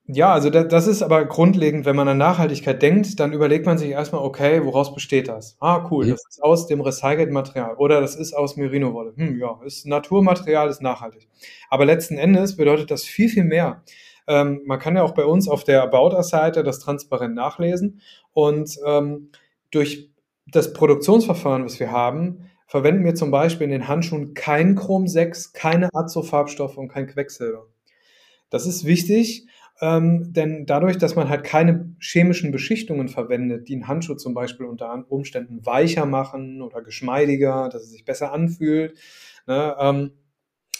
Ja, also das ist aber grundlegend, wenn man an Nachhaltigkeit denkt, dann überlegt man sich erstmal, okay, woraus besteht das? Ah, cool, mhm. das ist aus dem recycelten Material oder das ist aus Merino-Wolle. Hm, ja, ist Naturmaterial, ist nachhaltig. Aber letzten Endes bedeutet das viel, viel mehr. Ähm, man kann ja auch bei uns auf der About Us-Seite das transparent nachlesen und ähm, durch das Produktionsverfahren, was wir haben, verwenden wir zum Beispiel in den Handschuhen kein Chrom 6, keine Azo-Farbstoffe und kein Quecksilber. Das ist wichtig, ähm, denn dadurch, dass man halt keine chemischen Beschichtungen verwendet, die einen Handschuh zum Beispiel unter Umständen weicher machen oder geschmeidiger, dass es sich besser anfühlt, ne, ähm,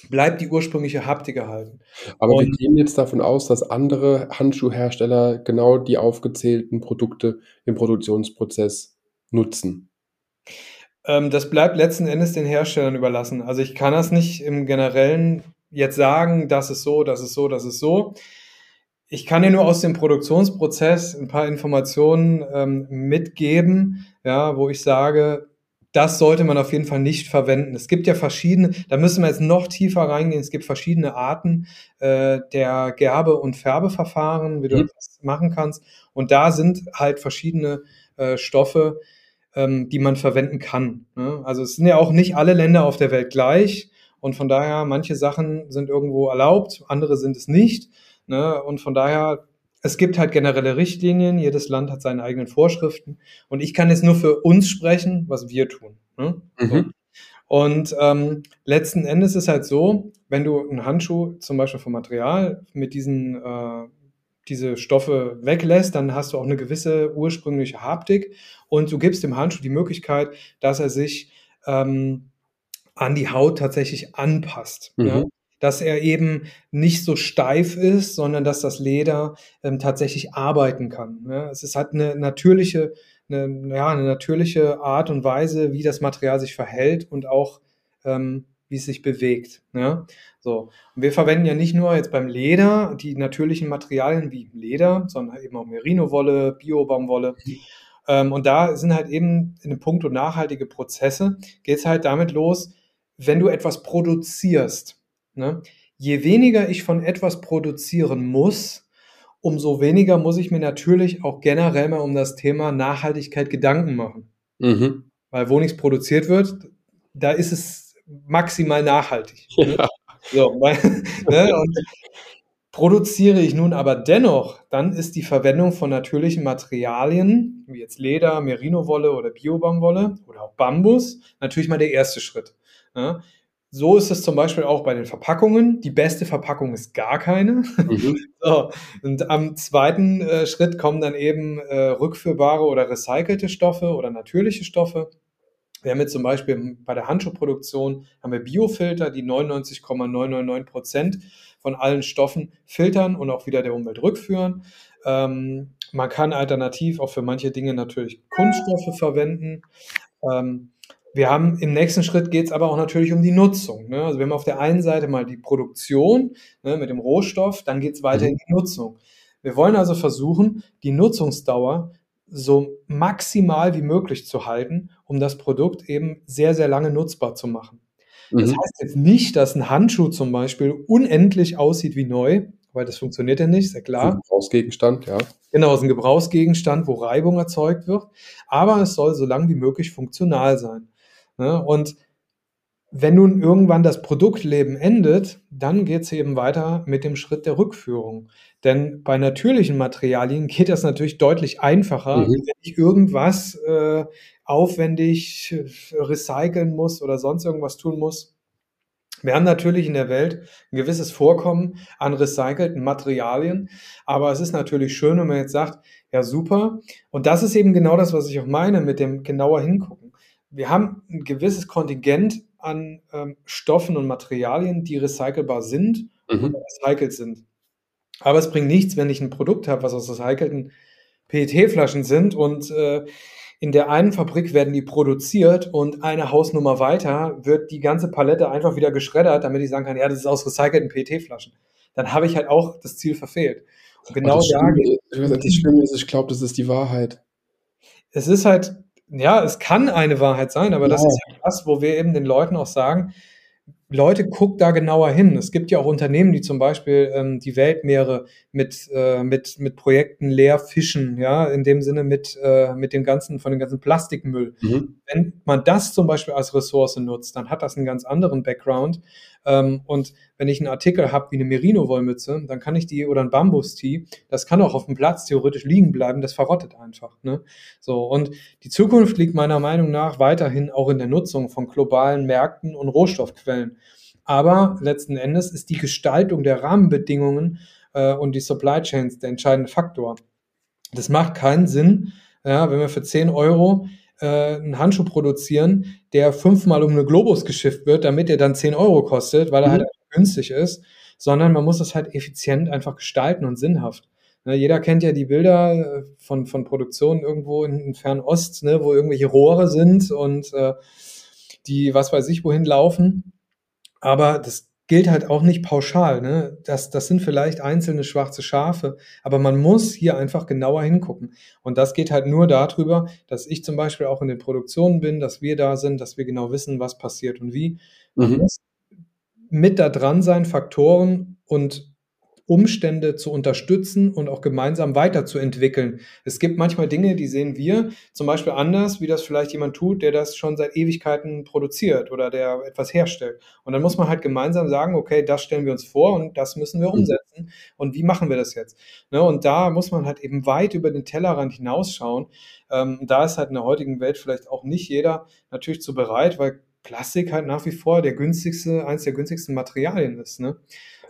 bleibt die ursprüngliche Haptik erhalten. Aber Und, wir gehen jetzt davon aus, dass andere Handschuhhersteller genau die aufgezählten Produkte im Produktionsprozess nutzen. Ähm, das bleibt letzten Endes den Herstellern überlassen. Also ich kann das nicht im Generellen jetzt sagen, das ist so, das ist so, das ist so. Ich kann dir nur aus dem Produktionsprozess ein paar Informationen ähm, mitgeben, ja, wo ich sage, das sollte man auf jeden Fall nicht verwenden. Es gibt ja verschiedene, da müssen wir jetzt noch tiefer reingehen, es gibt verschiedene Arten äh, der Gerbe- und Färbeverfahren, wie du mhm. das machen kannst. Und da sind halt verschiedene äh, Stoffe, ähm, die man verwenden kann. Ne? Also es sind ja auch nicht alle Länder auf der Welt gleich und von daher manche Sachen sind irgendwo erlaubt, andere sind es nicht. Ne? Und von daher es gibt halt generelle Richtlinien, jedes Land hat seine eigenen Vorschriften und ich kann jetzt nur für uns sprechen, was wir tun. Ne? Mhm. So. Und ähm, letzten Endes ist halt so, wenn du einen Handschuh zum Beispiel vom Material mit diesen äh, diese Stoffe weglässt, dann hast du auch eine gewisse ursprüngliche Haptik und du gibst dem Handschuh die Möglichkeit, dass er sich ähm, an die Haut tatsächlich anpasst. Mhm. Ja? Dass er eben nicht so steif ist, sondern dass das Leder ähm, tatsächlich arbeiten kann. Ja? Es ist halt eine natürliche, eine, ja, eine natürliche Art und Weise, wie das Material sich verhält und auch ähm, wie es sich bewegt. Ja? So. Und wir verwenden ja nicht nur jetzt beim Leder die natürlichen Materialien wie Leder, sondern eben auch Merino-Wolle, Bio-Baumwolle. Ähm, und da sind halt eben in dem Punkt und nachhaltige Prozesse, geht es halt damit los, wenn du etwas produzierst. Ne? Je weniger ich von etwas produzieren muss, umso weniger muss ich mir natürlich auch generell mal um das Thema Nachhaltigkeit Gedanken machen. Mhm. Weil wo nichts produziert wird, da ist es maximal nachhaltig. Ne? Ja. So, weil, ne? Und produziere ich nun aber dennoch, dann ist die Verwendung von natürlichen Materialien, wie jetzt Leder, Merino-Wolle oder Bio-Baumwolle oder auch Bambus, natürlich mal der erste Schritt. Ne? So ist es zum Beispiel auch bei den Verpackungen. Die beste Verpackung ist gar keine. Mhm. So, und am zweiten äh, Schritt kommen dann eben äh, rückführbare oder recycelte Stoffe oder natürliche Stoffe. Wir haben jetzt zum Beispiel bei der Handschuhproduktion haben wir Biofilter, die 99,999 Prozent von allen Stoffen filtern und auch wieder der Umwelt rückführen. Ähm, man kann alternativ auch für manche Dinge natürlich Kunststoffe verwenden. Ähm, wir haben im nächsten Schritt geht es aber auch natürlich um die Nutzung. Ne? Also wir haben auf der einen Seite mal die Produktion ne, mit dem Rohstoff, dann geht es weiter in die Nutzung. Wir wollen also versuchen, die Nutzungsdauer so maximal wie möglich zu halten, um das Produkt eben sehr, sehr lange nutzbar zu machen. Das mhm. heißt jetzt nicht, dass ein Handschuh zum Beispiel unendlich aussieht wie neu, weil das funktioniert ja nicht, ist ja klar. Ein Gebrauchsgegenstand, ja. Genau, es ist ein Gebrauchsgegenstand, wo Reibung erzeugt wird, aber es soll so lange wie möglich funktional sein. Ne? Und wenn nun irgendwann das Produktleben endet, dann geht es eben weiter mit dem Schritt der Rückführung. Denn bei natürlichen Materialien geht das natürlich deutlich einfacher, mhm. wenn ich irgendwas äh, aufwendig recyceln muss oder sonst irgendwas tun muss. Wir haben natürlich in der Welt ein gewisses Vorkommen an recycelten Materialien, aber es ist natürlich schön, wenn man jetzt sagt, ja super. Und das ist eben genau das, was ich auch meine mit dem genauer hingucken. Wir haben ein gewisses Kontingent an ähm, Stoffen und Materialien, die recycelbar sind mhm. und recycelt sind. Aber es bringt nichts, wenn ich ein Produkt habe, was aus recycelten PET-Flaschen sind und äh, in der einen Fabrik werden die produziert und eine Hausnummer weiter wird die ganze Palette einfach wieder geschreddert, damit ich sagen kann, ja, das ist aus recycelten PET-Flaschen. Dann habe ich halt auch das Ziel verfehlt. Und genau das, Schlimme, das Schlimme ist, ich glaube, das ist die Wahrheit. Es ist halt, ja, es kann eine Wahrheit sein, aber ja. das ist ja das, wo wir eben den Leuten auch sagen, Leute, guckt da genauer hin. Es gibt ja auch Unternehmen, die zum Beispiel ähm, die Weltmeere mit, äh, mit, mit Projekten leer fischen, ja, in dem Sinne mit, äh, mit dem ganzen, von dem ganzen Plastikmüll. Mhm. Wenn man das zum Beispiel als Ressource nutzt, dann hat das einen ganz anderen Background. Ähm, und wenn ich einen Artikel habe wie eine Merino-Wollmütze, dann kann ich die oder ein Bambus-Tee, das kann auch auf dem Platz theoretisch liegen bleiben, das verrottet einfach. Ne? So, und die Zukunft liegt meiner Meinung nach weiterhin auch in der Nutzung von globalen Märkten und Rohstoffquellen. Aber letzten Endes ist die Gestaltung der Rahmenbedingungen äh, und die Supply Chains der entscheidende Faktor. Das macht keinen Sinn, ja, wenn wir für 10 Euro äh, einen Handschuh produzieren, der fünfmal um eine Globus geschifft wird, damit er dann 10 Euro kostet, weil er mhm. halt günstig ist, sondern man muss es halt effizient einfach gestalten und sinnhaft. Ne, jeder kennt ja die Bilder äh, von, von Produktionen irgendwo in, in Fernost, ne, wo irgendwelche Rohre sind und äh, die, was weiß ich, wohin laufen. Aber das gilt halt auch nicht pauschal. Ne? Das, das sind vielleicht einzelne schwarze Schafe, aber man muss hier einfach genauer hingucken. Und das geht halt nur darüber, dass ich zum Beispiel auch in den Produktionen bin, dass wir da sind, dass wir genau wissen, was passiert und wie. Man mhm. muss mit da dran sein, Faktoren und Umstände zu unterstützen und auch gemeinsam weiterzuentwickeln. Es gibt manchmal Dinge, die sehen wir zum Beispiel anders, wie das vielleicht jemand tut, der das schon seit Ewigkeiten produziert oder der etwas herstellt. Und dann muss man halt gemeinsam sagen, okay, das stellen wir uns vor und das müssen wir mhm. umsetzen. Und wie machen wir das jetzt? Ne, und da muss man halt eben weit über den Tellerrand hinausschauen. Ähm, da ist halt in der heutigen Welt vielleicht auch nicht jeder natürlich zu bereit, weil Plastik halt nach wie vor der günstigste, eines der günstigsten Materialien ist. Ne?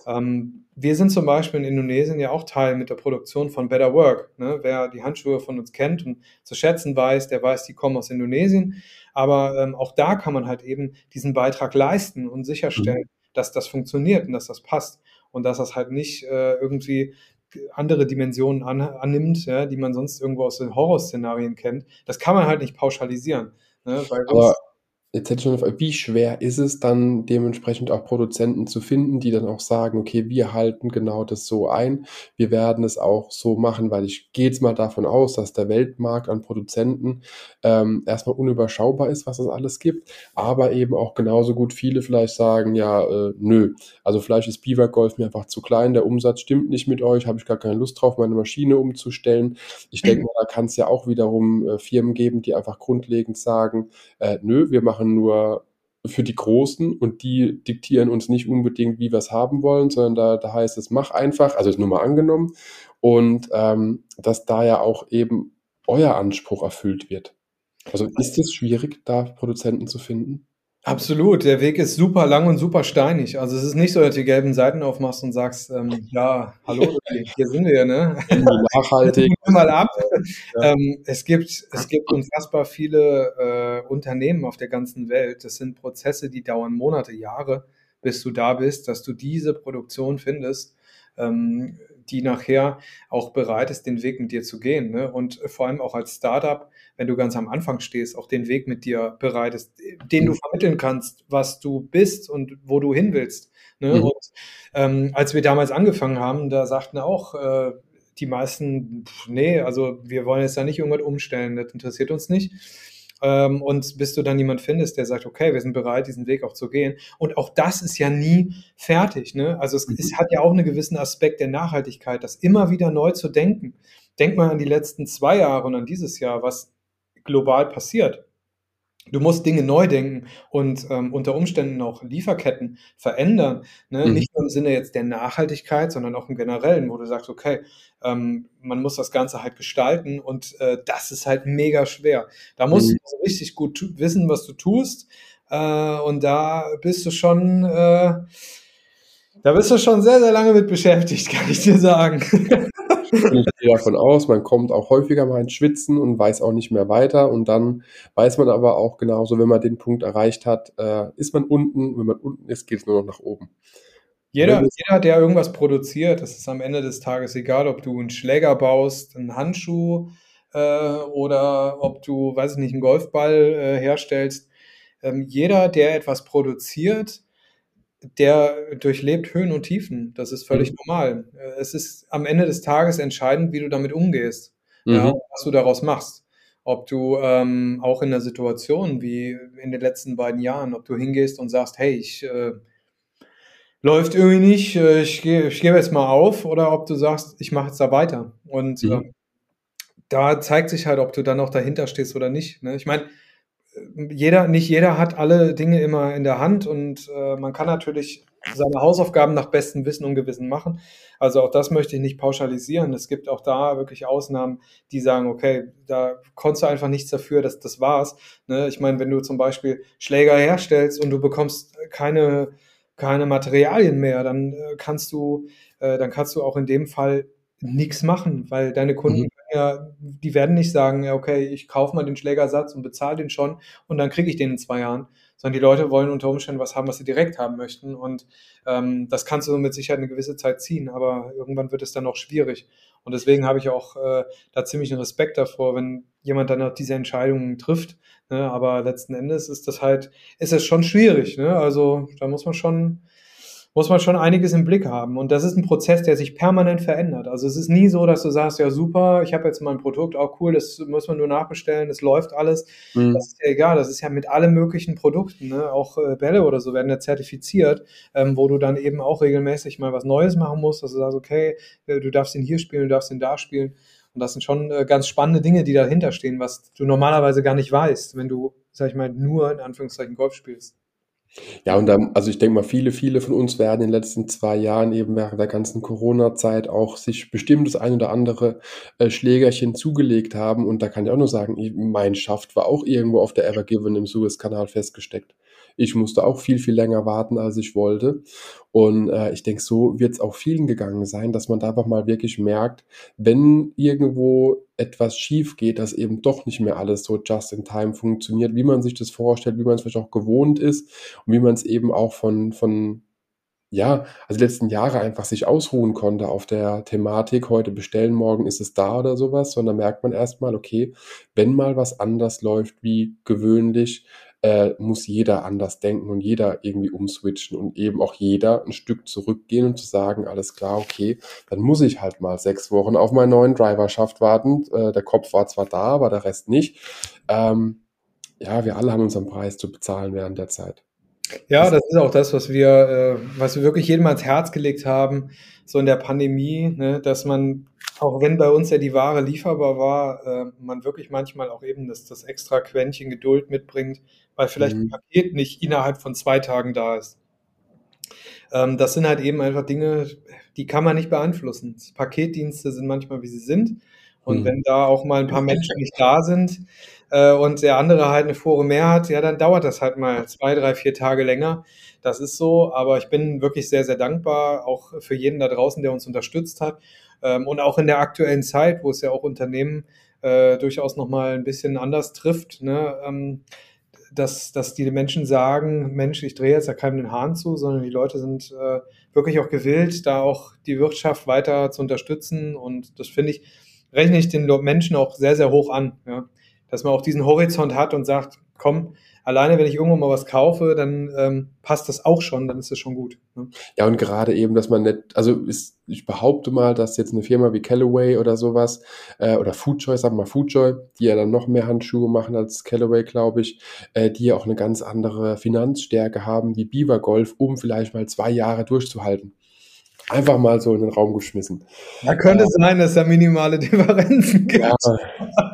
Ähm, wir sind zum Beispiel in Indonesien ja auch Teil mit der Produktion von Better Work. Ne? Wer die Handschuhe von uns kennt und zu schätzen weiß, der weiß, die kommen aus Indonesien. Aber ähm, auch da kann man halt eben diesen Beitrag leisten und sicherstellen, mhm. dass das funktioniert und dass das passt und dass das halt nicht äh, irgendwie andere Dimensionen an, annimmt, ja, die man sonst irgendwo aus den Horrorszenarien kennt. Das kann man halt nicht pauschalisieren. Ne? Weil Aber Jetzt hätte ich noch eine Frage, wie schwer ist es dann dementsprechend auch Produzenten zu finden, die dann auch sagen, okay, wir halten genau das so ein, wir werden es auch so machen, weil ich gehe jetzt mal davon aus, dass der Weltmarkt an Produzenten ähm, erstmal unüberschaubar ist, was es alles gibt, aber eben auch genauso gut viele vielleicht sagen, ja, äh, nö, also vielleicht ist Beaver Golf mir einfach zu klein, der Umsatz stimmt nicht mit euch, habe ich gar keine Lust drauf, meine Maschine umzustellen. Ich denke mal, da kann es ja auch wiederum äh, Firmen geben, die einfach grundlegend sagen, äh, nö, wir machen machen nur für die Großen und die diktieren uns nicht unbedingt, wie wir es haben wollen, sondern da, da heißt es, mach einfach, also ist nur mal angenommen und ähm, dass da ja auch eben euer Anspruch erfüllt wird. Also ist es schwierig, da Produzenten zu finden? Absolut, der Weg ist super lang und super steinig. Also es ist nicht so, dass du die gelben Seiten aufmachst und sagst, ähm, ja, hallo, hier sind wir, ne? Nachhaltig. mal ab. Ja. Ähm, es gibt, es gibt unfassbar viele äh, Unternehmen auf der ganzen Welt. Das sind Prozesse, die dauern Monate, Jahre, bis du da bist, dass du diese Produktion findest. Ähm, die nachher auch bereit ist, den Weg mit dir zu gehen. Ne? Und vor allem auch als Startup, wenn du ganz am Anfang stehst, auch den Weg mit dir bereit ist, den du vermitteln kannst, was du bist und wo du hin willst. Ne? Mhm. Und ähm, als wir damals angefangen haben, da sagten auch äh, die meisten, pff, nee, also wir wollen jetzt da nicht irgendwas umstellen, das interessiert uns nicht. ähm, und bis du dann jemand findest, der sagt, okay, wir sind bereit, diesen Weg auch zu gehen. Und auch das ist ja nie fertig. Ne? Also es, es hat ja auch einen gewissen Aspekt der Nachhaltigkeit, das immer wieder neu zu denken. Denk mal an die letzten zwei Jahre und an dieses Jahr, was global passiert. Du musst Dinge neu denken und ähm, unter Umständen auch Lieferketten verändern. Ne? Mhm. Nicht nur im Sinne jetzt der Nachhaltigkeit, sondern auch im Generellen, wo du sagst, okay, ähm, man muss das Ganze halt gestalten und äh, das ist halt mega schwer. Da musst mhm. du richtig gut wissen, was du tust. Äh, und da bist du schon, äh, da bist du schon sehr, sehr lange mit beschäftigt, kann ich dir sagen. ich gehe davon aus, man kommt auch häufiger mal ins Schwitzen und weiß auch nicht mehr weiter. Und dann weiß man aber auch genauso, wenn man den Punkt erreicht hat, äh, ist man unten. Wenn man unten ist, geht es nur noch nach oben. Jeder, jeder, der irgendwas produziert, das ist am Ende des Tages egal, ob du einen Schläger baust, einen Handschuh äh, oder ob du, weiß ich nicht, einen Golfball äh, herstellst. Ähm, jeder, der etwas produziert, der durchlebt Höhen und Tiefen. Das ist völlig mhm. normal. Es ist am Ende des Tages entscheidend, wie du damit umgehst, mhm. ja, was du daraus machst. Ob du ähm, auch in einer Situation wie in den letzten beiden Jahren, ob du hingehst und sagst, hey, ich äh, läuft irgendwie nicht, äh, ich, gebe ich gebe jetzt mal auf, oder ob du sagst, ich mache jetzt da weiter. Und mhm. äh, da zeigt sich halt, ob du dann noch dahinter stehst oder nicht. Ne? Ich meine, jeder, nicht jeder hat alle Dinge immer in der Hand und äh, man kann natürlich seine Hausaufgaben nach bestem Wissen und Gewissen machen. Also auch das möchte ich nicht pauschalisieren. Es gibt auch da wirklich Ausnahmen, die sagen, okay, da konntest du einfach nichts dafür, dass das war's. Ne? Ich meine, wenn du zum Beispiel Schläger herstellst und du bekommst keine, keine Materialien mehr, dann äh, kannst du, äh, dann kannst du auch in dem Fall nichts machen, weil deine Kunden mhm. Ja, die werden nicht sagen, okay, ich kaufe mal den Schlägersatz und bezahle den schon und dann kriege ich den in zwei Jahren, sondern die Leute wollen unter Umständen was haben, was sie direkt haben möchten und ähm, das kannst du mit Sicherheit eine gewisse Zeit ziehen, aber irgendwann wird es dann auch schwierig und deswegen habe ich auch äh, da ziemlich einen Respekt davor, wenn jemand dann auch diese Entscheidungen trifft, ne? aber letzten Endes ist das halt, ist es schon schwierig, ne? also da muss man schon muss man schon einiges im Blick haben. Und das ist ein Prozess, der sich permanent verändert. Also es ist nie so, dass du sagst, ja super, ich habe jetzt mein Produkt, auch cool, das muss man nur nachbestellen, das läuft alles. Mhm. Das ist ja egal, das ist ja mit allen möglichen Produkten, ne? auch äh, Bälle oder so werden ja zertifiziert, ähm, wo du dann eben auch regelmäßig mal was Neues machen musst, dass du sagst, okay, äh, du darfst ihn hier spielen, du darfst ihn da spielen. Und das sind schon äh, ganz spannende Dinge, die dahinter stehen, was du normalerweise gar nicht weißt, wenn du, sag ich mal, nur in Anführungszeichen Golf spielst. Ja, und dann, also ich denke mal, viele, viele von uns werden in den letzten zwei Jahren eben während der ganzen Corona-Zeit auch sich bestimmt das ein oder andere äh, Schlägerchen zugelegt haben. Und da kann ich auch nur sagen, mein Schaft war auch irgendwo auf der Ever Given im Suezkanal festgesteckt. Ich musste auch viel, viel länger warten, als ich wollte. Und äh, ich denke, so wird es auch vielen gegangen sein, dass man da einfach mal wirklich merkt, wenn irgendwo etwas schief geht, dass eben doch nicht mehr alles so just in time funktioniert, wie man sich das vorstellt, wie man es vielleicht auch gewohnt ist und wie man es eben auch von, von ja, also die letzten Jahre einfach sich ausruhen konnte auf der Thematik, heute bestellen, morgen ist es da oder sowas, sondern merkt man erstmal, okay, wenn mal was anders läuft wie gewöhnlich, äh, muss jeder anders denken und jeder irgendwie umswitchen und eben auch jeder ein Stück zurückgehen und zu sagen, alles klar, okay, dann muss ich halt mal sechs Wochen auf meinen neuen Driverschaft warten. Äh, der Kopf war zwar da, aber der Rest nicht. Ähm, ja, wir alle haben unseren Preis zu bezahlen während der Zeit. Ja, das ist auch das, was wir, äh, was wir wirklich jedem ans Herz gelegt haben, so in der Pandemie, ne, dass man, auch wenn bei uns ja die Ware lieferbar war, äh, man wirklich manchmal auch eben das, das extra Quäntchen Geduld mitbringt, weil vielleicht mhm. ein Paket nicht innerhalb von zwei Tagen da ist. Ähm, das sind halt eben einfach Dinge, die kann man nicht beeinflussen. Paketdienste sind manchmal, wie sie sind. Und mhm. wenn da auch mal ein paar Menschen nicht da sind äh, und der andere halt eine Fore mehr hat, ja, dann dauert das halt mal zwei, drei, vier Tage länger. Das ist so, aber ich bin wirklich sehr, sehr dankbar, auch für jeden da draußen, der uns unterstützt hat. Ähm, und auch in der aktuellen Zeit, wo es ja auch Unternehmen äh, durchaus nochmal ein bisschen anders trifft. Ne? Ähm, dass, dass die Menschen sagen, Mensch, ich drehe jetzt ja keinem den Hahn zu, sondern die Leute sind äh, wirklich auch gewillt, da auch die Wirtschaft weiter zu unterstützen. Und das finde ich, rechne ich den Menschen auch sehr, sehr hoch an. Ja? Dass man auch diesen Horizont hat und sagt, komm, alleine wenn ich irgendwo mal was kaufe, dann ähm, passt das auch schon, dann ist das schon gut. Ne? Ja, und gerade eben, dass man nicht, also ist, ich behaupte mal, dass jetzt eine Firma wie Callaway oder sowas, äh, oder Foodjoy, wir mal Foodjoy, die ja dann noch mehr Handschuhe machen als Callaway, glaube ich, äh, die ja auch eine ganz andere Finanzstärke haben wie Beaver Golf, um vielleicht mal zwei Jahre durchzuhalten. Einfach mal so in den Raum geschmissen. Da könnte es sein, dass da minimale Differenzen gibt. Ja,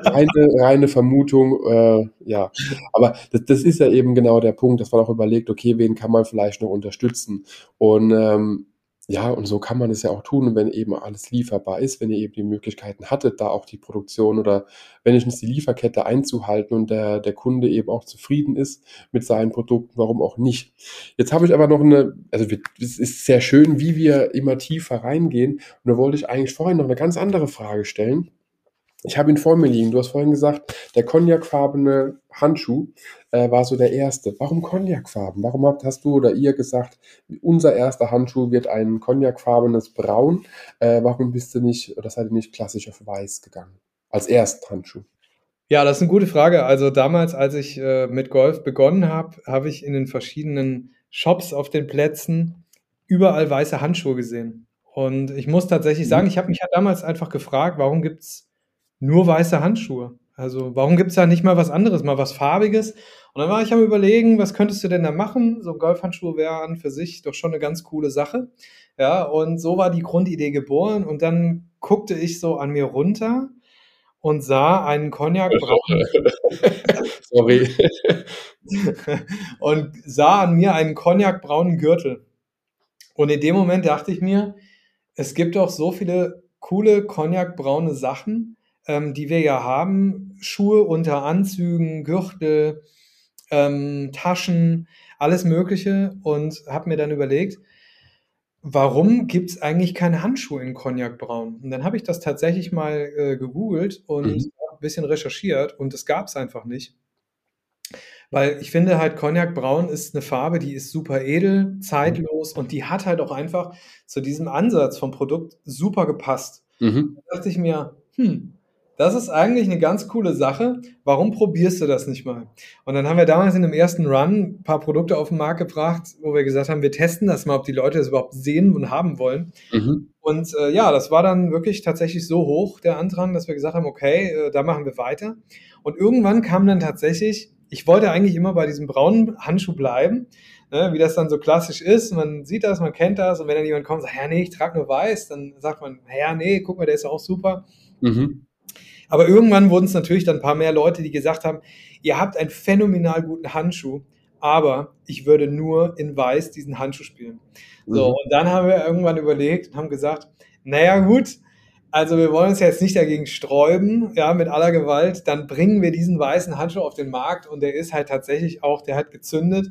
reine, reine Vermutung, äh, ja. Aber das, das ist ja eben genau der Punkt, dass man auch überlegt, okay, wen kann man vielleicht noch unterstützen? Und ähm, ja, und so kann man es ja auch tun, wenn eben alles lieferbar ist, wenn ihr eben die Möglichkeiten hattet, da auch die Produktion oder wenigstens die Lieferkette einzuhalten und der, der Kunde eben auch zufrieden ist mit seinen Produkten, warum auch nicht. Jetzt habe ich aber noch eine, also es ist sehr schön, wie wir immer tiefer reingehen und da wollte ich eigentlich vorhin noch eine ganz andere Frage stellen. Ich habe ihn vor mir liegen. Du hast vorhin gesagt, der cognacfarbene Handschuh äh, war so der erste. Warum cognacfarben? Warum habt, hast du oder ihr gesagt, unser erster Handschuh wird ein cognacfarbenes Braun? Äh, warum bist du nicht, oder seid ihr nicht klassisch auf weiß gegangen? Als ersten Handschuh. Ja, das ist eine gute Frage. Also damals, als ich äh, mit Golf begonnen habe, habe ich in den verschiedenen Shops auf den Plätzen überall weiße Handschuhe gesehen. Und ich muss tatsächlich sagen, mhm. ich habe mich ja damals einfach gefragt, warum gibt es nur weiße Handschuhe. Also warum gibt es da nicht mal was anderes, mal was Farbiges? Und dann war ich am überlegen, was könntest du denn da machen? So Golfhandschuhe wäre an für sich doch schon eine ganz coole Sache. Ja, und so war die Grundidee geboren. Und dann guckte ich so an mir runter und sah einen Cognac-braunen. Sorry. und sah an mir einen Cognac-braunen Gürtel. Und in dem Moment dachte ich mir, es gibt doch so viele coole Cognac-braune Sachen ähm, die wir ja haben, Schuhe unter Anzügen, Gürtel, ähm, Taschen, alles Mögliche und habe mir dann überlegt, warum gibt es eigentlich keine Handschuhe in Cognac Braun? Und dann habe ich das tatsächlich mal äh, gegoogelt und mhm. ein bisschen recherchiert und es gab es einfach nicht. Weil ich finde halt Cognac Braun ist eine Farbe, die ist super edel, zeitlos und die hat halt auch einfach zu diesem Ansatz vom Produkt super gepasst. Mhm. Da dachte ich mir, hm, das ist eigentlich eine ganz coole Sache. Warum probierst du das nicht mal? Und dann haben wir damals in dem ersten Run ein paar Produkte auf den Markt gebracht, wo wir gesagt haben, wir testen das mal, ob die Leute das überhaupt sehen und haben wollen. Mhm. Und äh, ja, das war dann wirklich tatsächlich so hoch, der Andrang, dass wir gesagt haben, okay, äh, da machen wir weiter. Und irgendwann kam dann tatsächlich, ich wollte eigentlich immer bei diesem braunen Handschuh bleiben, ne, wie das dann so klassisch ist. Man sieht das, man kennt das. Und wenn dann jemand kommt und sagt, ja, nee, ich trage nur weiß, dann sagt man, ja, nee, guck mal, der ist ja auch super. Mhm. Aber irgendwann wurden es natürlich dann ein paar mehr Leute, die gesagt haben, ihr habt einen phänomenal guten Handschuh, aber ich würde nur in Weiß diesen Handschuh spielen. So, mhm. und dann haben wir irgendwann überlegt und haben gesagt, naja gut, also wir wollen uns jetzt nicht dagegen sträuben, ja, mit aller Gewalt, dann bringen wir diesen weißen Handschuh auf den Markt und der ist halt tatsächlich auch, der hat gezündet.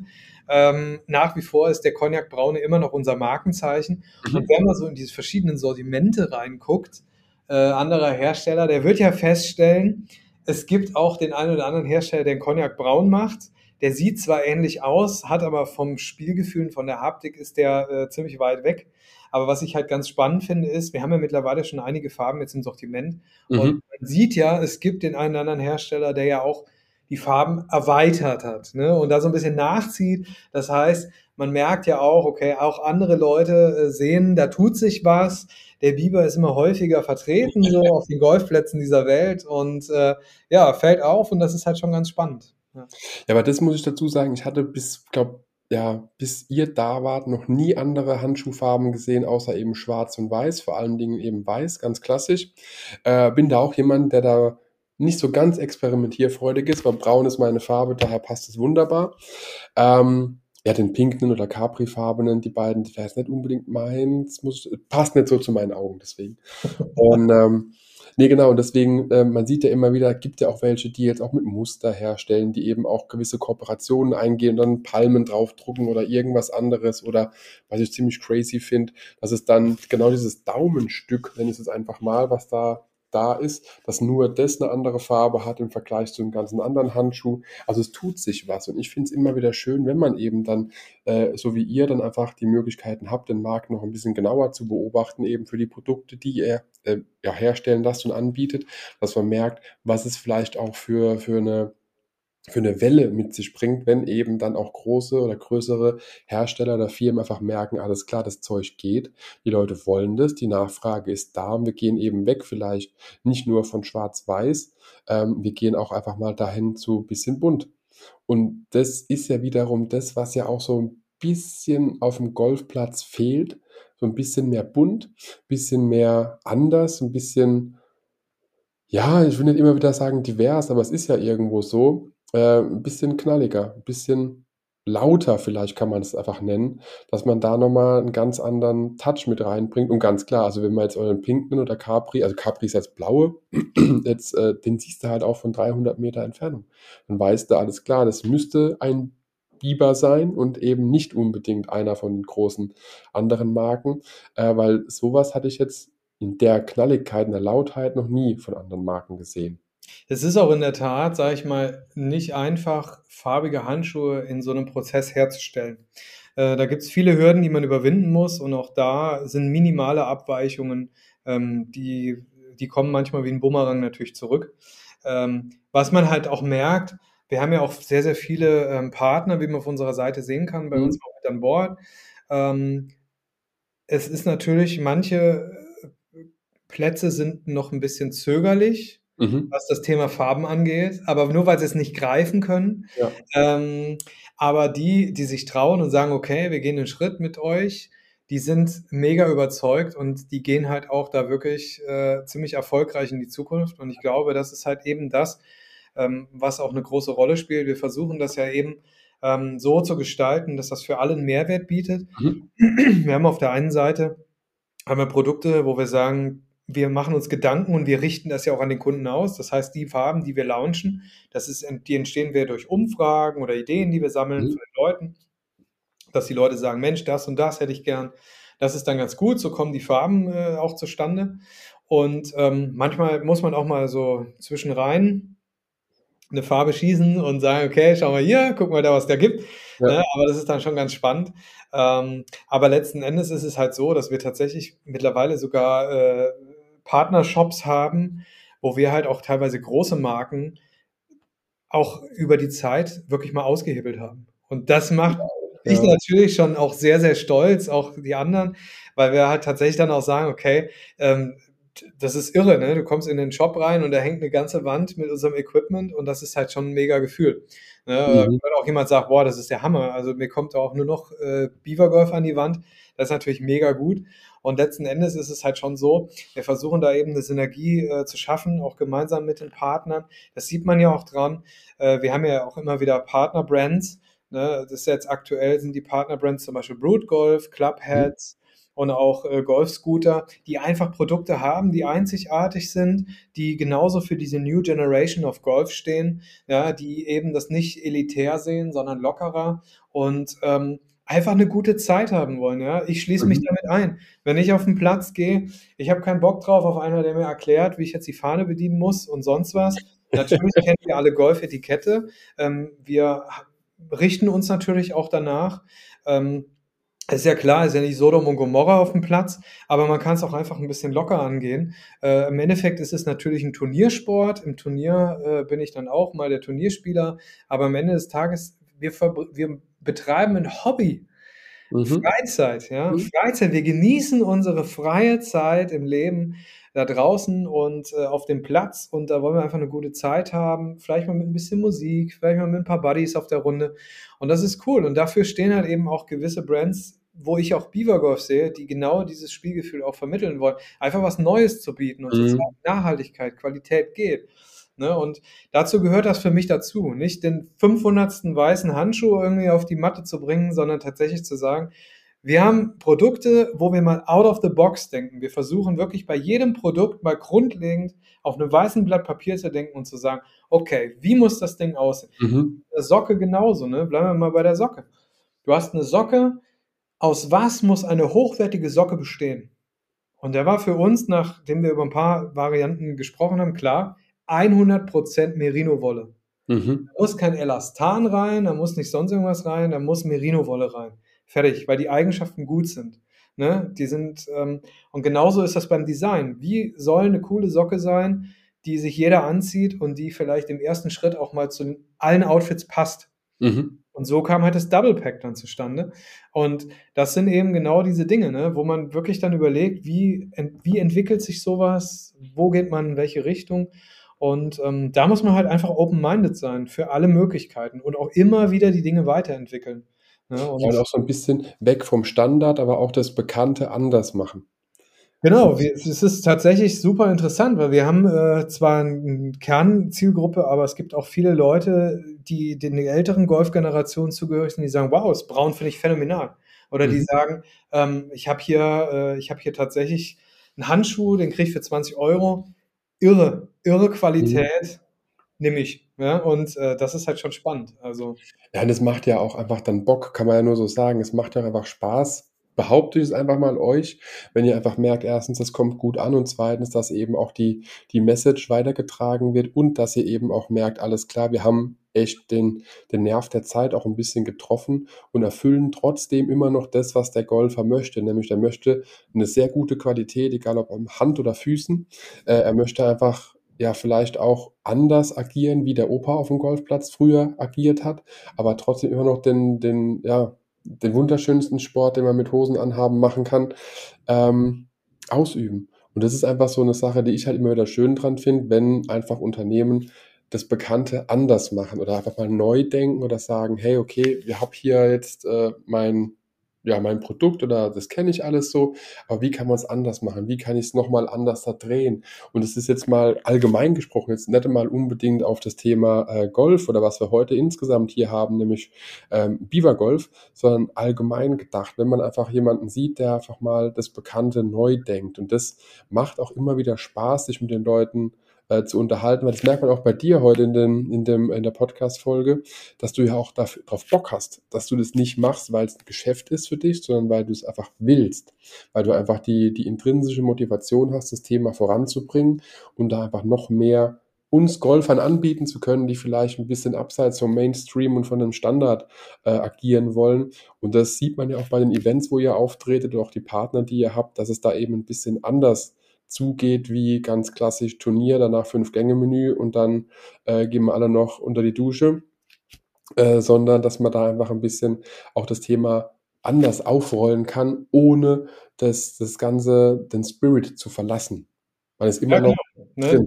Ähm, nach wie vor ist der Cognac Braune immer noch unser Markenzeichen. Mhm. Und wenn man so in diese verschiedenen Sortimente reinguckt, äh, anderer Hersteller, der wird ja feststellen, es gibt auch den einen oder anderen Hersteller, der den Cognac braun macht. Der sieht zwar ähnlich aus, hat aber vom Spielgefühl, von der Haptik ist der äh, ziemlich weit weg. Aber was ich halt ganz spannend finde, ist, wir haben ja mittlerweile schon einige Farben jetzt im Sortiment. Mhm. Und man sieht ja, es gibt den einen oder anderen Hersteller, der ja auch die Farben erweitert hat ne? und da so ein bisschen nachzieht. Das heißt, man merkt ja auch, okay, auch andere Leute äh, sehen, da tut sich was. Der Biber ist immer häufiger vertreten, so auf den Golfplätzen dieser Welt und äh, ja, fällt auf und das ist halt schon ganz spannend. Ja. aber das muss ich dazu sagen, ich hatte bis, glaube ja, bis ihr da wart, noch nie andere Handschuhfarben gesehen, außer eben schwarz und weiß, vor allen Dingen eben weiß, ganz klassisch. Äh, bin da auch jemand, der da nicht so ganz experimentierfreudig ist, weil braun ist meine Farbe, daher passt es wunderbar. Ähm, ja, den pinken oder Capri-farbenen, die beiden, die wäre jetzt nicht unbedingt meins, muss, passt nicht so zu meinen Augen, deswegen. Und ähm, nee, genau, und deswegen, äh, man sieht ja immer wieder, gibt ja auch welche, die jetzt auch mit Muster herstellen, die eben auch gewisse Kooperationen eingehen und dann Palmen draufdrucken oder irgendwas anderes oder was ich ziemlich crazy finde, dass es dann genau dieses Daumenstück, wenn ich es einfach mal, was da da ist, dass nur das eine andere Farbe hat im Vergleich zu einem ganzen anderen Handschuh. Also es tut sich was und ich finde es immer wieder schön, wenn man eben dann, äh, so wie ihr, dann einfach die Möglichkeiten habt, den Markt noch ein bisschen genauer zu beobachten, eben für die Produkte, die er äh, ja, herstellen lasst und anbietet, dass man merkt, was es vielleicht auch für, für eine für eine Welle mit sich bringt, wenn eben dann auch große oder größere Hersteller oder Firmen einfach merken, alles klar, das Zeug geht, die Leute wollen das, die Nachfrage ist da und wir gehen eben weg vielleicht nicht nur von schwarz-weiß, ähm, wir gehen auch einfach mal dahin zu bisschen bunt. Und das ist ja wiederum das, was ja auch so ein bisschen auf dem Golfplatz fehlt, so ein bisschen mehr bunt, bisschen mehr anders, ein bisschen ja, ich will nicht immer wieder sagen divers, aber es ist ja irgendwo so. Äh, 'n bisschen knalliger, 'n bisschen lauter vielleicht kann man es einfach nennen, dass man da noch mal 'n ganz anderen Touch mit reinbringt und ganz klar, also wenn man jetzt euren Pink nimmt oder Capri also Capri ist jetzt blaue, jetzt, äh, den siehst du halt auch von 300 Meter Entfernung. Dann weißt du, alles klar, das müsste ein Biber sein und eben nicht unbedingt einer von den großen anderen Marken, äh, weil sowas hatte ich jetzt in der Knalligkeit, in der Lautheit noch nie von anderen Marken gesehen. Es ist auch in der Tat, sage ich mal, nicht einfach, farbige Handschuhe in so einem Prozess herzustellen. Äh, da gibt's viele Hürden, die man überwinden muss und auch da sind minimale Abweichungen, ähm, die die kommen manchmal wie ein Bumerang natürlich zurück. Ähm, was man halt auch merkt, wir haben ja auch sehr, sehr viele, ähm, Partner, wie man auf unserer Seite sehen kann, bei uns Mhm. auch mit an Bord. Es ist natürlich manche, äh, Plätze sind noch 'n bisschen zögerlich, Mhm. was das Thema Farben angeht, aber nur weil sie es nicht greifen können. Ja. Ähm, aber die, die sich trauen und sagen: „Okay, wir gehen den Schritt mit euch“, die sind mega überzeugt und die gehen halt auch da wirklich, äh, ziemlich erfolgreich in die Zukunft. Und ich glaube, das ist halt eben das, ähm, was auch 'ne große Rolle spielt. Wir versuchen das ja eben, ähm, so zu gestalten, dass das für alle 'n Mehrwert bietet. Mhm. Wir haben auf der einen Seite haben wir Produkte, wo wir sagen, wir machen uns Gedanken und wir richten das ja auch an den Kunden aus. Das heißt, die Farben, die wir launchen, das ist die entstehen wir durch Umfragen oder Ideen, die wir sammeln Mhm. von den Leuten, dass die Leute sagen: „Mensch, das und das hätte ich gern.“ Das ist dann ganz gut, so kommen die Farben, äh, auch zustande. Und, ähm, manchmal muss man auch mal so zwischenrein 'ne Farbe schießen und sagen: „Okay, schau mal hier, guck mal da, was der gibt“, Ja. ne? Aber das ist dann schon ganz spannend. Ähm, aber letzten Endes ist es halt so, dass wir tatsächlich mittlerweile sogar, äh, Partnershops haben, wo wir halt auch teilweise große Marken auch über die Zeit wirklich mal ausgehebelt haben. Und das macht mich Ja. natürlich schon auch sehr, sehr stolz, auch die anderen, weil wir halt tatsächlich dann auch sagen: „Okay, ähm, das ist irre, ne? Du kommst in den Shop rein und da hängt 'ne ganze Wand mit unserem Equipment und das ist halt schon 'n mega Gefühl“, ne? Mhm. wenn auch jemand sagt: „Boah, das ist der Hammer. Also, mir kommt auch nur noch, äh, Beaver Golf an die Wand“, das ist natürlich mega gut. Und letzten Endes ist es halt schon so, wir versuchen da eben 'ne Synergie, äh, zu schaffen, auch gemeinsam mit den Partnern. Das sieht man ja auch dran. Äh, wir haben ja auch immer wieder Partner-Brands, ne? Das ist jetzt aktuell sind die Partner-Brands zum Beispiel Brute Golf, Club Mhm. Und auch, äh, Golfscooter, die einfach Produkte haben, die einzigartig sind, die genauso für diese New Generation of Golf stehen, ja, die eben das nicht elitär sehen, sondern lockerer und, ähm, einfach 'ne gute Zeit haben wollen, ja? Ich schließe mich Mhm. damit ein. Wenn ich auf 'n Platz gehe, ich habe keinen Bock drauf auf einer, der mir erklärt, wie ich jetzt die Fahne bedienen muss und sonst was. Natürlich kennen wir alle Golfetikette. Ähm, wir richten uns natürlich auch danach. Ähm, ist ja klar, ist ja nicht Sodom und Gomorra auf'm Platz, aber man kann's auch einfach 'n bisschen locker angehen. Äh, im Endeffekt ist es natürlich 'n Turniersport. Im Turnier, äh, bin ich dann auch mal der Turnierspieler, aber am Ende des Tages, wir wir betreiben 'n Hobby. Mhm. Freizeit, ja? Mhm. Freizeit. Wir genießen unsere freie Zeit im Leben da draußen und, äh, auf dem Platz und da wollen wir einfach 'ne gute Zeit haben, vielleicht mal mit 'n bisschen Musik, vielleicht mal mit 'n paar Buddies auf der Runde. Und das ist cool. Und dafür stehen halt eben auch gewisse Brands, wo ich auch Beaver Golf sehe, die genau dieses Spielgefühl auch vermitteln wollen. Einfach was Neues zu bieten und zu Mhm. zeigen, Nachhaltigkeit, Qualität geht, ne? Und dazu gehört das für mich dazu, nicht den 500. weißen Handschuh irgendwie auf die Matte zu bringen, sondern tatsächlich zu sagen: „Wir haben Produkte, wo wir mal out of the box denken.“ Wir versuchen wirklich bei jedem Produkt mal grundlegend auf 'nem weißen Blatt Papier zu denken und zu sagen: „Okay, wie muss das Ding aussehen?“ Mhm. Socke genauso, ne? Bleiben wir mal bei der Socke. Du hast 'ne Socke. Aus was muss eine hochwertige Socke bestehen? Und da war für uns, nachdem wir über 'n paar Varianten gesprochen haben, klar, 100 % Merinowolle. Mhm. Da muss kein Elastan rein, da muss nicht sonst irgendwas rein, da muss Merinowolle rein. Fertig, weil die Eigenschaften gut sind, ne? Die sind, ähm und genauso ist das beim Design. Wie soll 'ne coole Socke sein, die sich jeder anzieht und die vielleicht im ersten Schritt auch mal zu allen Outfits passt. Mhm. Und so kam halt das Double Pack dann zustande. Und das sind eben genau diese Dinge, ne, wo man wirklich dann überlegt, wie, wie entwickelt sich sowas, wo geht man in welche Richtung. Und ähm, da muss man halt einfach open-minded sein für alle Möglichkeiten und auch immer wieder die Dinge weiterentwickeln. Ne? Und auch so ein bisschen weg vom Standard, aber auch das Bekannte anders machen. Genau, wir, es ist tatsächlich super interessant, weil wir haben äh, zwar eine Kernzielgruppe, aber es gibt auch viele Leute, die den älteren Golfgenerationen zugehörig sind, die sagen, wow, das Braun finde ich phänomenal. Oder mhm. die sagen, ähm, ich habe hier, äh, ich hier tatsächlich einen Handschuh, den kriege ich für 20 Euro. Irre, irre Qualität, mhm. nehme ich. Ja, und äh, das ist halt schon spannend. Also. Ja, und es macht ja auch einfach dann Bock, kann man ja nur so sagen. Es macht ja einfach Spaß, behaupte ich es einfach mal euch, wenn ihr einfach merkt, erstens, das kommt gut an und zweitens, dass eben auch die, die Message weitergetragen wird und dass ihr eben auch merkt, alles klar, wir haben echt den, den Nerv der Zeit auch ein bisschen getroffen und erfüllen trotzdem immer noch das, was der Golfer möchte. Nämlich er möchte eine sehr gute Qualität, egal ob am Hand oder Füßen. Äh, er möchte einfach ja vielleicht auch anders agieren, wie der Opa auf dem Golfplatz früher agiert hat, aber trotzdem immer noch den, den, ja, den wunderschönsten Sport, den man mit Hosen anhaben machen kann, ähm, ausüben. Und das ist einfach so eine Sache, die ich halt immer wieder schön dran finde, wenn einfach Unternehmen das Bekannte anders machen oder einfach mal neu denken oder sagen, hey, okay, wir haben hier jetzt äh, mein ja, mein Produkt oder das kenne ich alles so, aber wie kann man es anders machen? Wie kann ich es nochmal anders da drehen? Und es ist jetzt mal allgemein gesprochen, jetzt nicht mal unbedingt auf das Thema äh, Golf oder was wir heute insgesamt hier haben, nämlich ähm, Beaver Golf, sondern allgemein gedacht, wenn man einfach jemanden sieht, der einfach mal das Bekannte neu denkt. Und das macht auch immer wieder Spaß, sich mit den Leuten äh, zu unterhalten, weil das merkt man auch bei dir heute in, den, in, dem, in der Podcast-Folge, dass du ja auch dafür, drauf Bock hast, dass du das nicht machst, weil es ein Geschäft ist für dich, sondern weil du es einfach willst, weil du einfach die, die intrinsische Motivation hast, das Thema voranzubringen und da einfach noch mehr uns Golfern anbieten zu können, die vielleicht ein bisschen abseits vom Mainstream und von dem Standard äh, agieren wollen. Und das sieht man ja auch bei den Events, wo ihr auftretet und auch die Partner, die ihr habt, dass es da eben ein bisschen anders zugeht wie ganz klassisch Turnier, danach Fünf-Gänge-Menü und dann äh, gehen wir alle noch unter die Dusche, äh, sondern dass man da einfach ein bisschen auch das Thema anders aufrollen kann, ohne das, das Ganze, den Spirit zu verlassen. Man ist immer ja, noch genau, ne?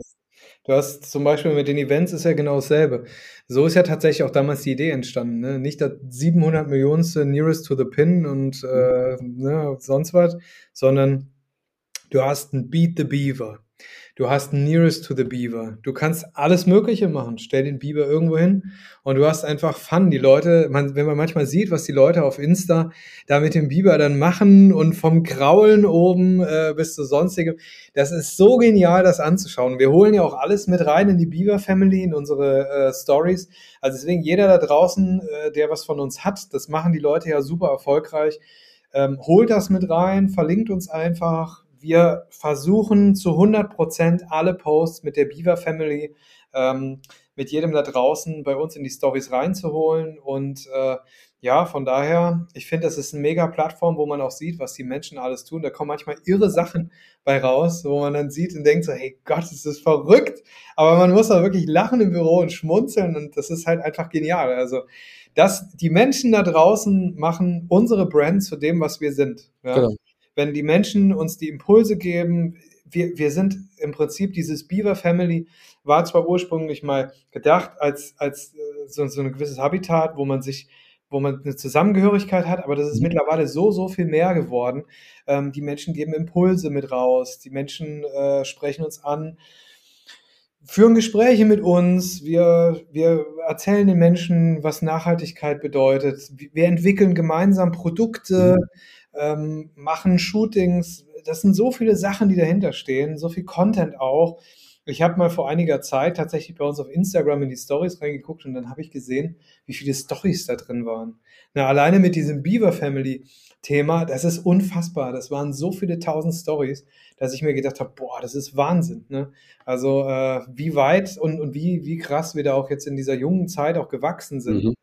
Du hast zum Beispiel mit den Events ist ja genau dasselbe. So ist ja tatsächlich auch damals die Idee entstanden. Ne? Nicht das 700 Millionste Nearest to the Pin und äh, ne, sonst was, sondern Du hast ein Beat the Beaver. Du hast ein Nearest to the Beaver. Du kannst alles Mögliche machen. Stell den Beaver irgendwo hin und du hast einfach Fun. Die Leute, man, wenn man manchmal sieht, was die Leute auf Insta da mit dem Beaver dann machen und vom Kraulen oben äh, bis zu sonstigem, das ist so genial, das anzuschauen. Wir holen ja auch alles mit rein in die Beaver Family, in unsere äh, Stories. Also deswegen jeder da draußen, äh, der was von uns hat, das machen die Leute ja super erfolgreich. Ähm, holt das mit rein, verlinkt uns einfach, wir versuchen zu 100 Prozent alle Posts mit der Beaver Family, ähm, mit jedem da draußen bei uns in die Stories reinzuholen. Und äh, ja, von daher, ich finde, das ist eine mega Plattform, wo man auch sieht, was die Menschen alles tun. Da kommen manchmal irre Sachen bei raus, wo man dann sieht und denkt so, hey Gott, ist das verrückt. Aber man muss auch wirklich lachen im Büro und schmunzeln und das ist halt einfach genial. Also, dass die Menschen da draußen machen unsere Brand zu dem, was wir sind. Ja? Genau wenn die Menschen uns die Impulse geben, wir, wir sind im Prinzip dieses Beaver Family war zwar ursprünglich mal gedacht als, als äh, so, so ein gewisses Habitat, wo man sich, wo man eine Zusammengehörigkeit hat, aber das ist mhm. mittlerweile so, so viel mehr geworden. Ähm, die Menschen geben Impulse mit raus, die Menschen äh, sprechen uns an, führen Gespräche mit uns, wir, wir erzählen den Menschen, was Nachhaltigkeit bedeutet, wir entwickeln gemeinsam Produkte. Mhm ähm, machen Shootings. Das sind so viele Sachen, die dahinter stehen, so viel Content auch. Ich habe mal vor einiger Zeit tatsächlich bei uns auf Instagram in die Stories reingeguckt und dann habe ich gesehen, wie viele Stories da drin waren. Na, alleine mit diesem Beaver Family Thema, das ist unfassbar. Das waren so viele tausend Stories, dass ich mir gedacht habe, boah, das ist Wahnsinn. Ne? Also äh, wie weit und, und wie, wie krass wir da auch jetzt in dieser jungen Zeit auch gewachsen sind. Mhm.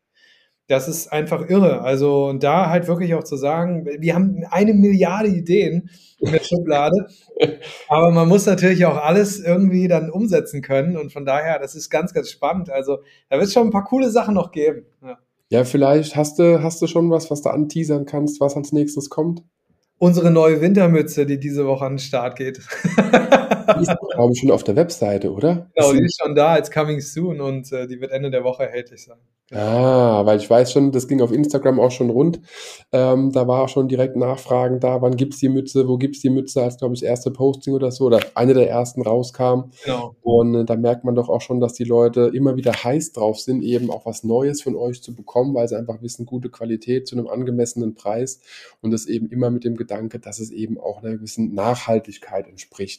Das ist einfach irre. Also da halt wirklich auch zu sagen, wir haben eine Milliarde Ideen in der Schublade, aber man muss natürlich auch alles irgendwie dann umsetzen können und von daher, das ist ganz, ganz spannend. Also da wird es schon ein paar coole Sachen noch geben. Ja. ja, vielleicht hast du, hast du schon was, was du anteasern kannst, was als nächstes kommt? Unsere neue Wintermütze, die diese Woche an den Start geht. Die ist, glaube ich, schon auf der Webseite, oder? Genau, die ist schon da als Coming Soon und äh, die wird Ende der Woche erhältlich sein. Ah, weil ich weiß schon, das ging auf Instagram auch schon rund. Ähm, da war auch schon direkt Nachfragen da, wann gibt's die Mütze, wo gibt's die Mütze, als glaube ich das erste Posting oder so oder eine der ersten rauskam. Genau. Und äh, da merkt man doch auch schon, dass die Leute immer wieder heiß drauf sind, eben auch was Neues von euch zu bekommen, weil sie einfach wissen, gute Qualität zu einem angemessenen Preis und das eben immer mit dem Gedanke, dass es eben auch einer gewissen Nachhaltigkeit entspricht.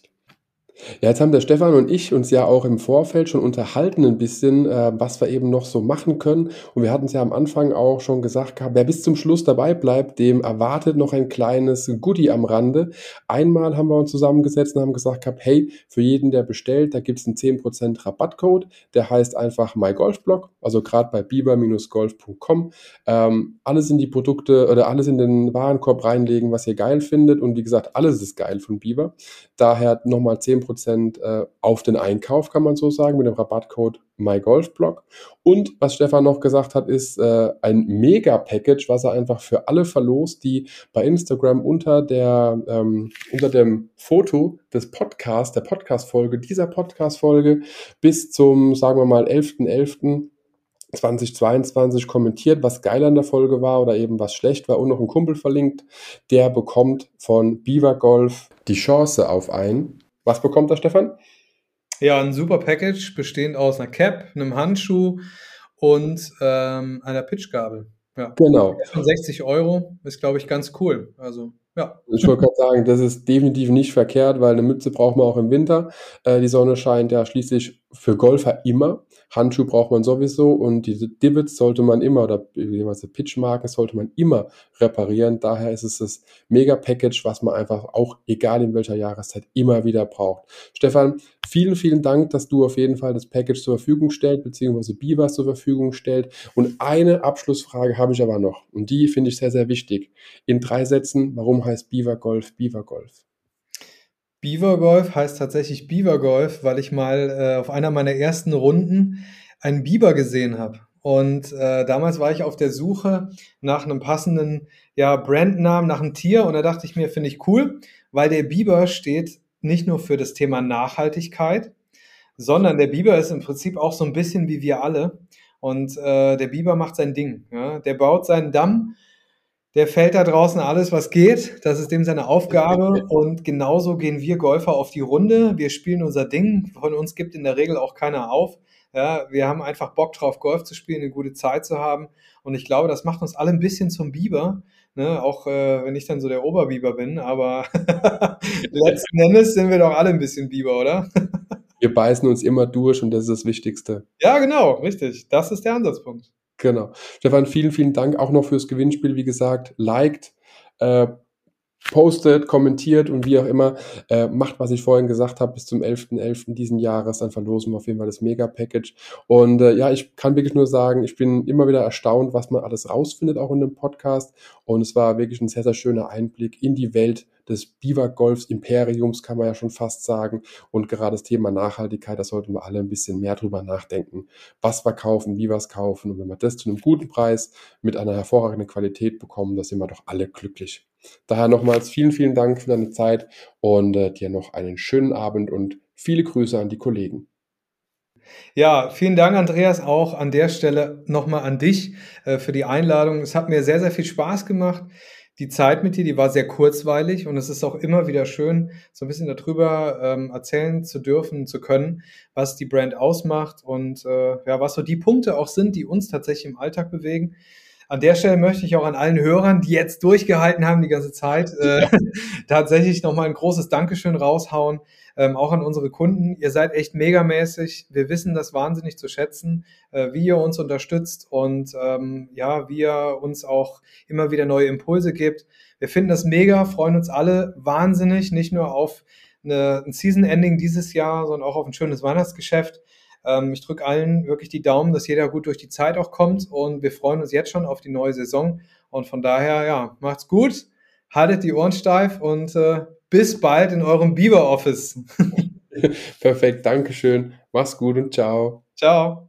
Ja, jetzt haben der Stefan und ich uns ja auch im Vorfeld schon unterhalten ein bisschen, äh, was wir eben noch so machen können. Und wir hatten es ja am Anfang auch schon gesagt gehabt, wer bis zum Schluss dabei bleibt, dem erwartet noch ein kleines Goodie am Rande. Einmal haben wir uns zusammengesetzt und haben gesagt gehabt, hey, für jeden, der bestellt, da gibt es einen 10% Rabattcode. Der heißt einfach MyGolfBlog, also gerade bei biber-golf.com. Ähm, alles in die Produkte oder alles in den Warenkorb reinlegen, was ihr geil findet. Und wie gesagt, alles ist geil von Biber. Daher nochmal 10 Prozent äh, auf den Einkauf, kann man so sagen, mit dem Rabattcode MyGolfBlog. Und was Stefan noch gesagt hat, ist äh, ein Mega-Package, was er einfach für alle verlost, die bei Instagram unter, der, ähm, unter dem Foto des Podcasts, der Podcast-Folge, dieser Podcast-Folge bis zum, sagen wir mal, 11.11. .11. 2022 kommentiert, was geil an der Folge war oder eben was schlecht war und noch ein Kumpel verlinkt, der bekommt von Beaver Golf die Chance auf ein was bekommt der Stefan? Ja, ein super Package, bestehend aus einer Cap, einem Handschuh und ähm, einer Pitchgabel. Ja. Genau. 60 Euro ist, glaube ich, ganz cool. Also, ja. Ich wollte gerade sagen, das ist definitiv nicht verkehrt, weil eine Mütze braucht man auch im Winter. Äh, die Sonne scheint ja schließlich für Golfer immer. Handschuh braucht man sowieso und diese Divots sollte man immer oder die Pitchmarken sollte man immer reparieren. Daher ist es das Mega-Package, was man einfach auch, egal in welcher Jahreszeit, immer wieder braucht. Stefan, vielen, vielen Dank, dass du auf jeden Fall das Package zur Verfügung stellst, beziehungsweise Bivas zur Verfügung stellst. Und eine Abschlussfrage habe ich aber noch und die finde ich sehr, sehr wichtig. In drei Sätzen, warum heißt Biva Golf Biva Golf? Beaver Golf heißt tatsächlich Beaver Golf, weil ich mal äh, auf einer meiner ersten Runden einen Biber gesehen habe. Und äh, damals war ich auf der Suche nach einem passenden ja, Brandnamen, nach einem Tier. Und da dachte ich mir, finde ich cool, weil der Biber steht nicht nur für das Thema Nachhaltigkeit, sondern der Biber ist im Prinzip auch so ein bisschen wie wir alle. Und äh, der Biber macht sein Ding. Ja? Der baut seinen Damm der fällt da draußen alles, was geht. Das ist dem seine Aufgabe. Und genauso gehen wir Golfer auf die Runde. Wir spielen unser Ding. Von uns gibt in der Regel auch keiner auf. Ja, wir haben einfach Bock drauf, Golf zu spielen, eine gute Zeit zu haben. Und ich glaube, das macht uns alle ein bisschen zum Biber. Ne? Auch äh, wenn ich dann so der Oberbiber bin. Aber letzten Endes sind wir doch alle ein bisschen Biber, oder? wir beißen uns immer durch und das ist das Wichtigste. Ja, genau, richtig. Das ist der Ansatzpunkt. Genau. Stefan, vielen, vielen Dank auch noch fürs Gewinnspiel. Wie gesagt, liked, äh, postet, kommentiert und wie auch immer. Äh, macht, was ich vorhin gesagt habe, bis zum 11.11. .11. diesen Jahres. Dann verlosen wir auf jeden Fall das Mega-Package. Und äh, ja, ich kann wirklich nur sagen, ich bin immer wieder erstaunt, was man alles rausfindet, auch in dem Podcast. Und es war wirklich ein sehr, sehr schöner Einblick in die Welt des Biwak-Golfs Imperiums, kann man ja schon fast sagen. Und gerade das Thema Nachhaltigkeit, da sollten wir alle ein bisschen mehr drüber nachdenken, was wir kaufen, wie wir es kaufen. Und wenn wir das zu einem guten Preis mit einer hervorragenden Qualität bekommen, da sind wir doch alle glücklich. Daher nochmals vielen, vielen Dank für deine Zeit und äh, dir noch einen schönen Abend und viele Grüße an die Kollegen. Ja, vielen Dank, Andreas, auch an der Stelle nochmal an dich äh, für die Einladung. Es hat mir sehr, sehr viel Spaß gemacht die Zeit mit dir, die war sehr kurzweilig und es ist auch immer wieder schön, so ein bisschen darüber ähm, erzählen zu dürfen, zu können, was die Brand ausmacht und äh, ja, was so die Punkte auch sind, die uns tatsächlich im Alltag bewegen. An der Stelle möchte ich auch an allen Hörern, die jetzt durchgehalten haben die ganze Zeit, äh, tatsächlich nochmal ein großes Dankeschön raushauen ähm, auch an unsere Kunden. Ihr seid echt megamäßig. Wir wissen das wahnsinnig zu schätzen, äh, wie ihr uns unterstützt und ähm, ja, wie ihr uns auch immer wieder neue Impulse gibt. Wir finden das mega, freuen uns alle wahnsinnig, nicht nur auf eine, ein Season-Ending dieses Jahr, sondern auch auf ein schönes Weihnachtsgeschäft. Ähm, ich drücke allen wirklich die Daumen, dass jeder gut durch die Zeit auch kommt und wir freuen uns jetzt schon auf die neue Saison. Und von daher, ja, macht's gut, haltet die Ohren steif und äh, bis bald in eurem Beaver Office. Perfekt, Dankeschön. Mach's gut und ciao. Ciao.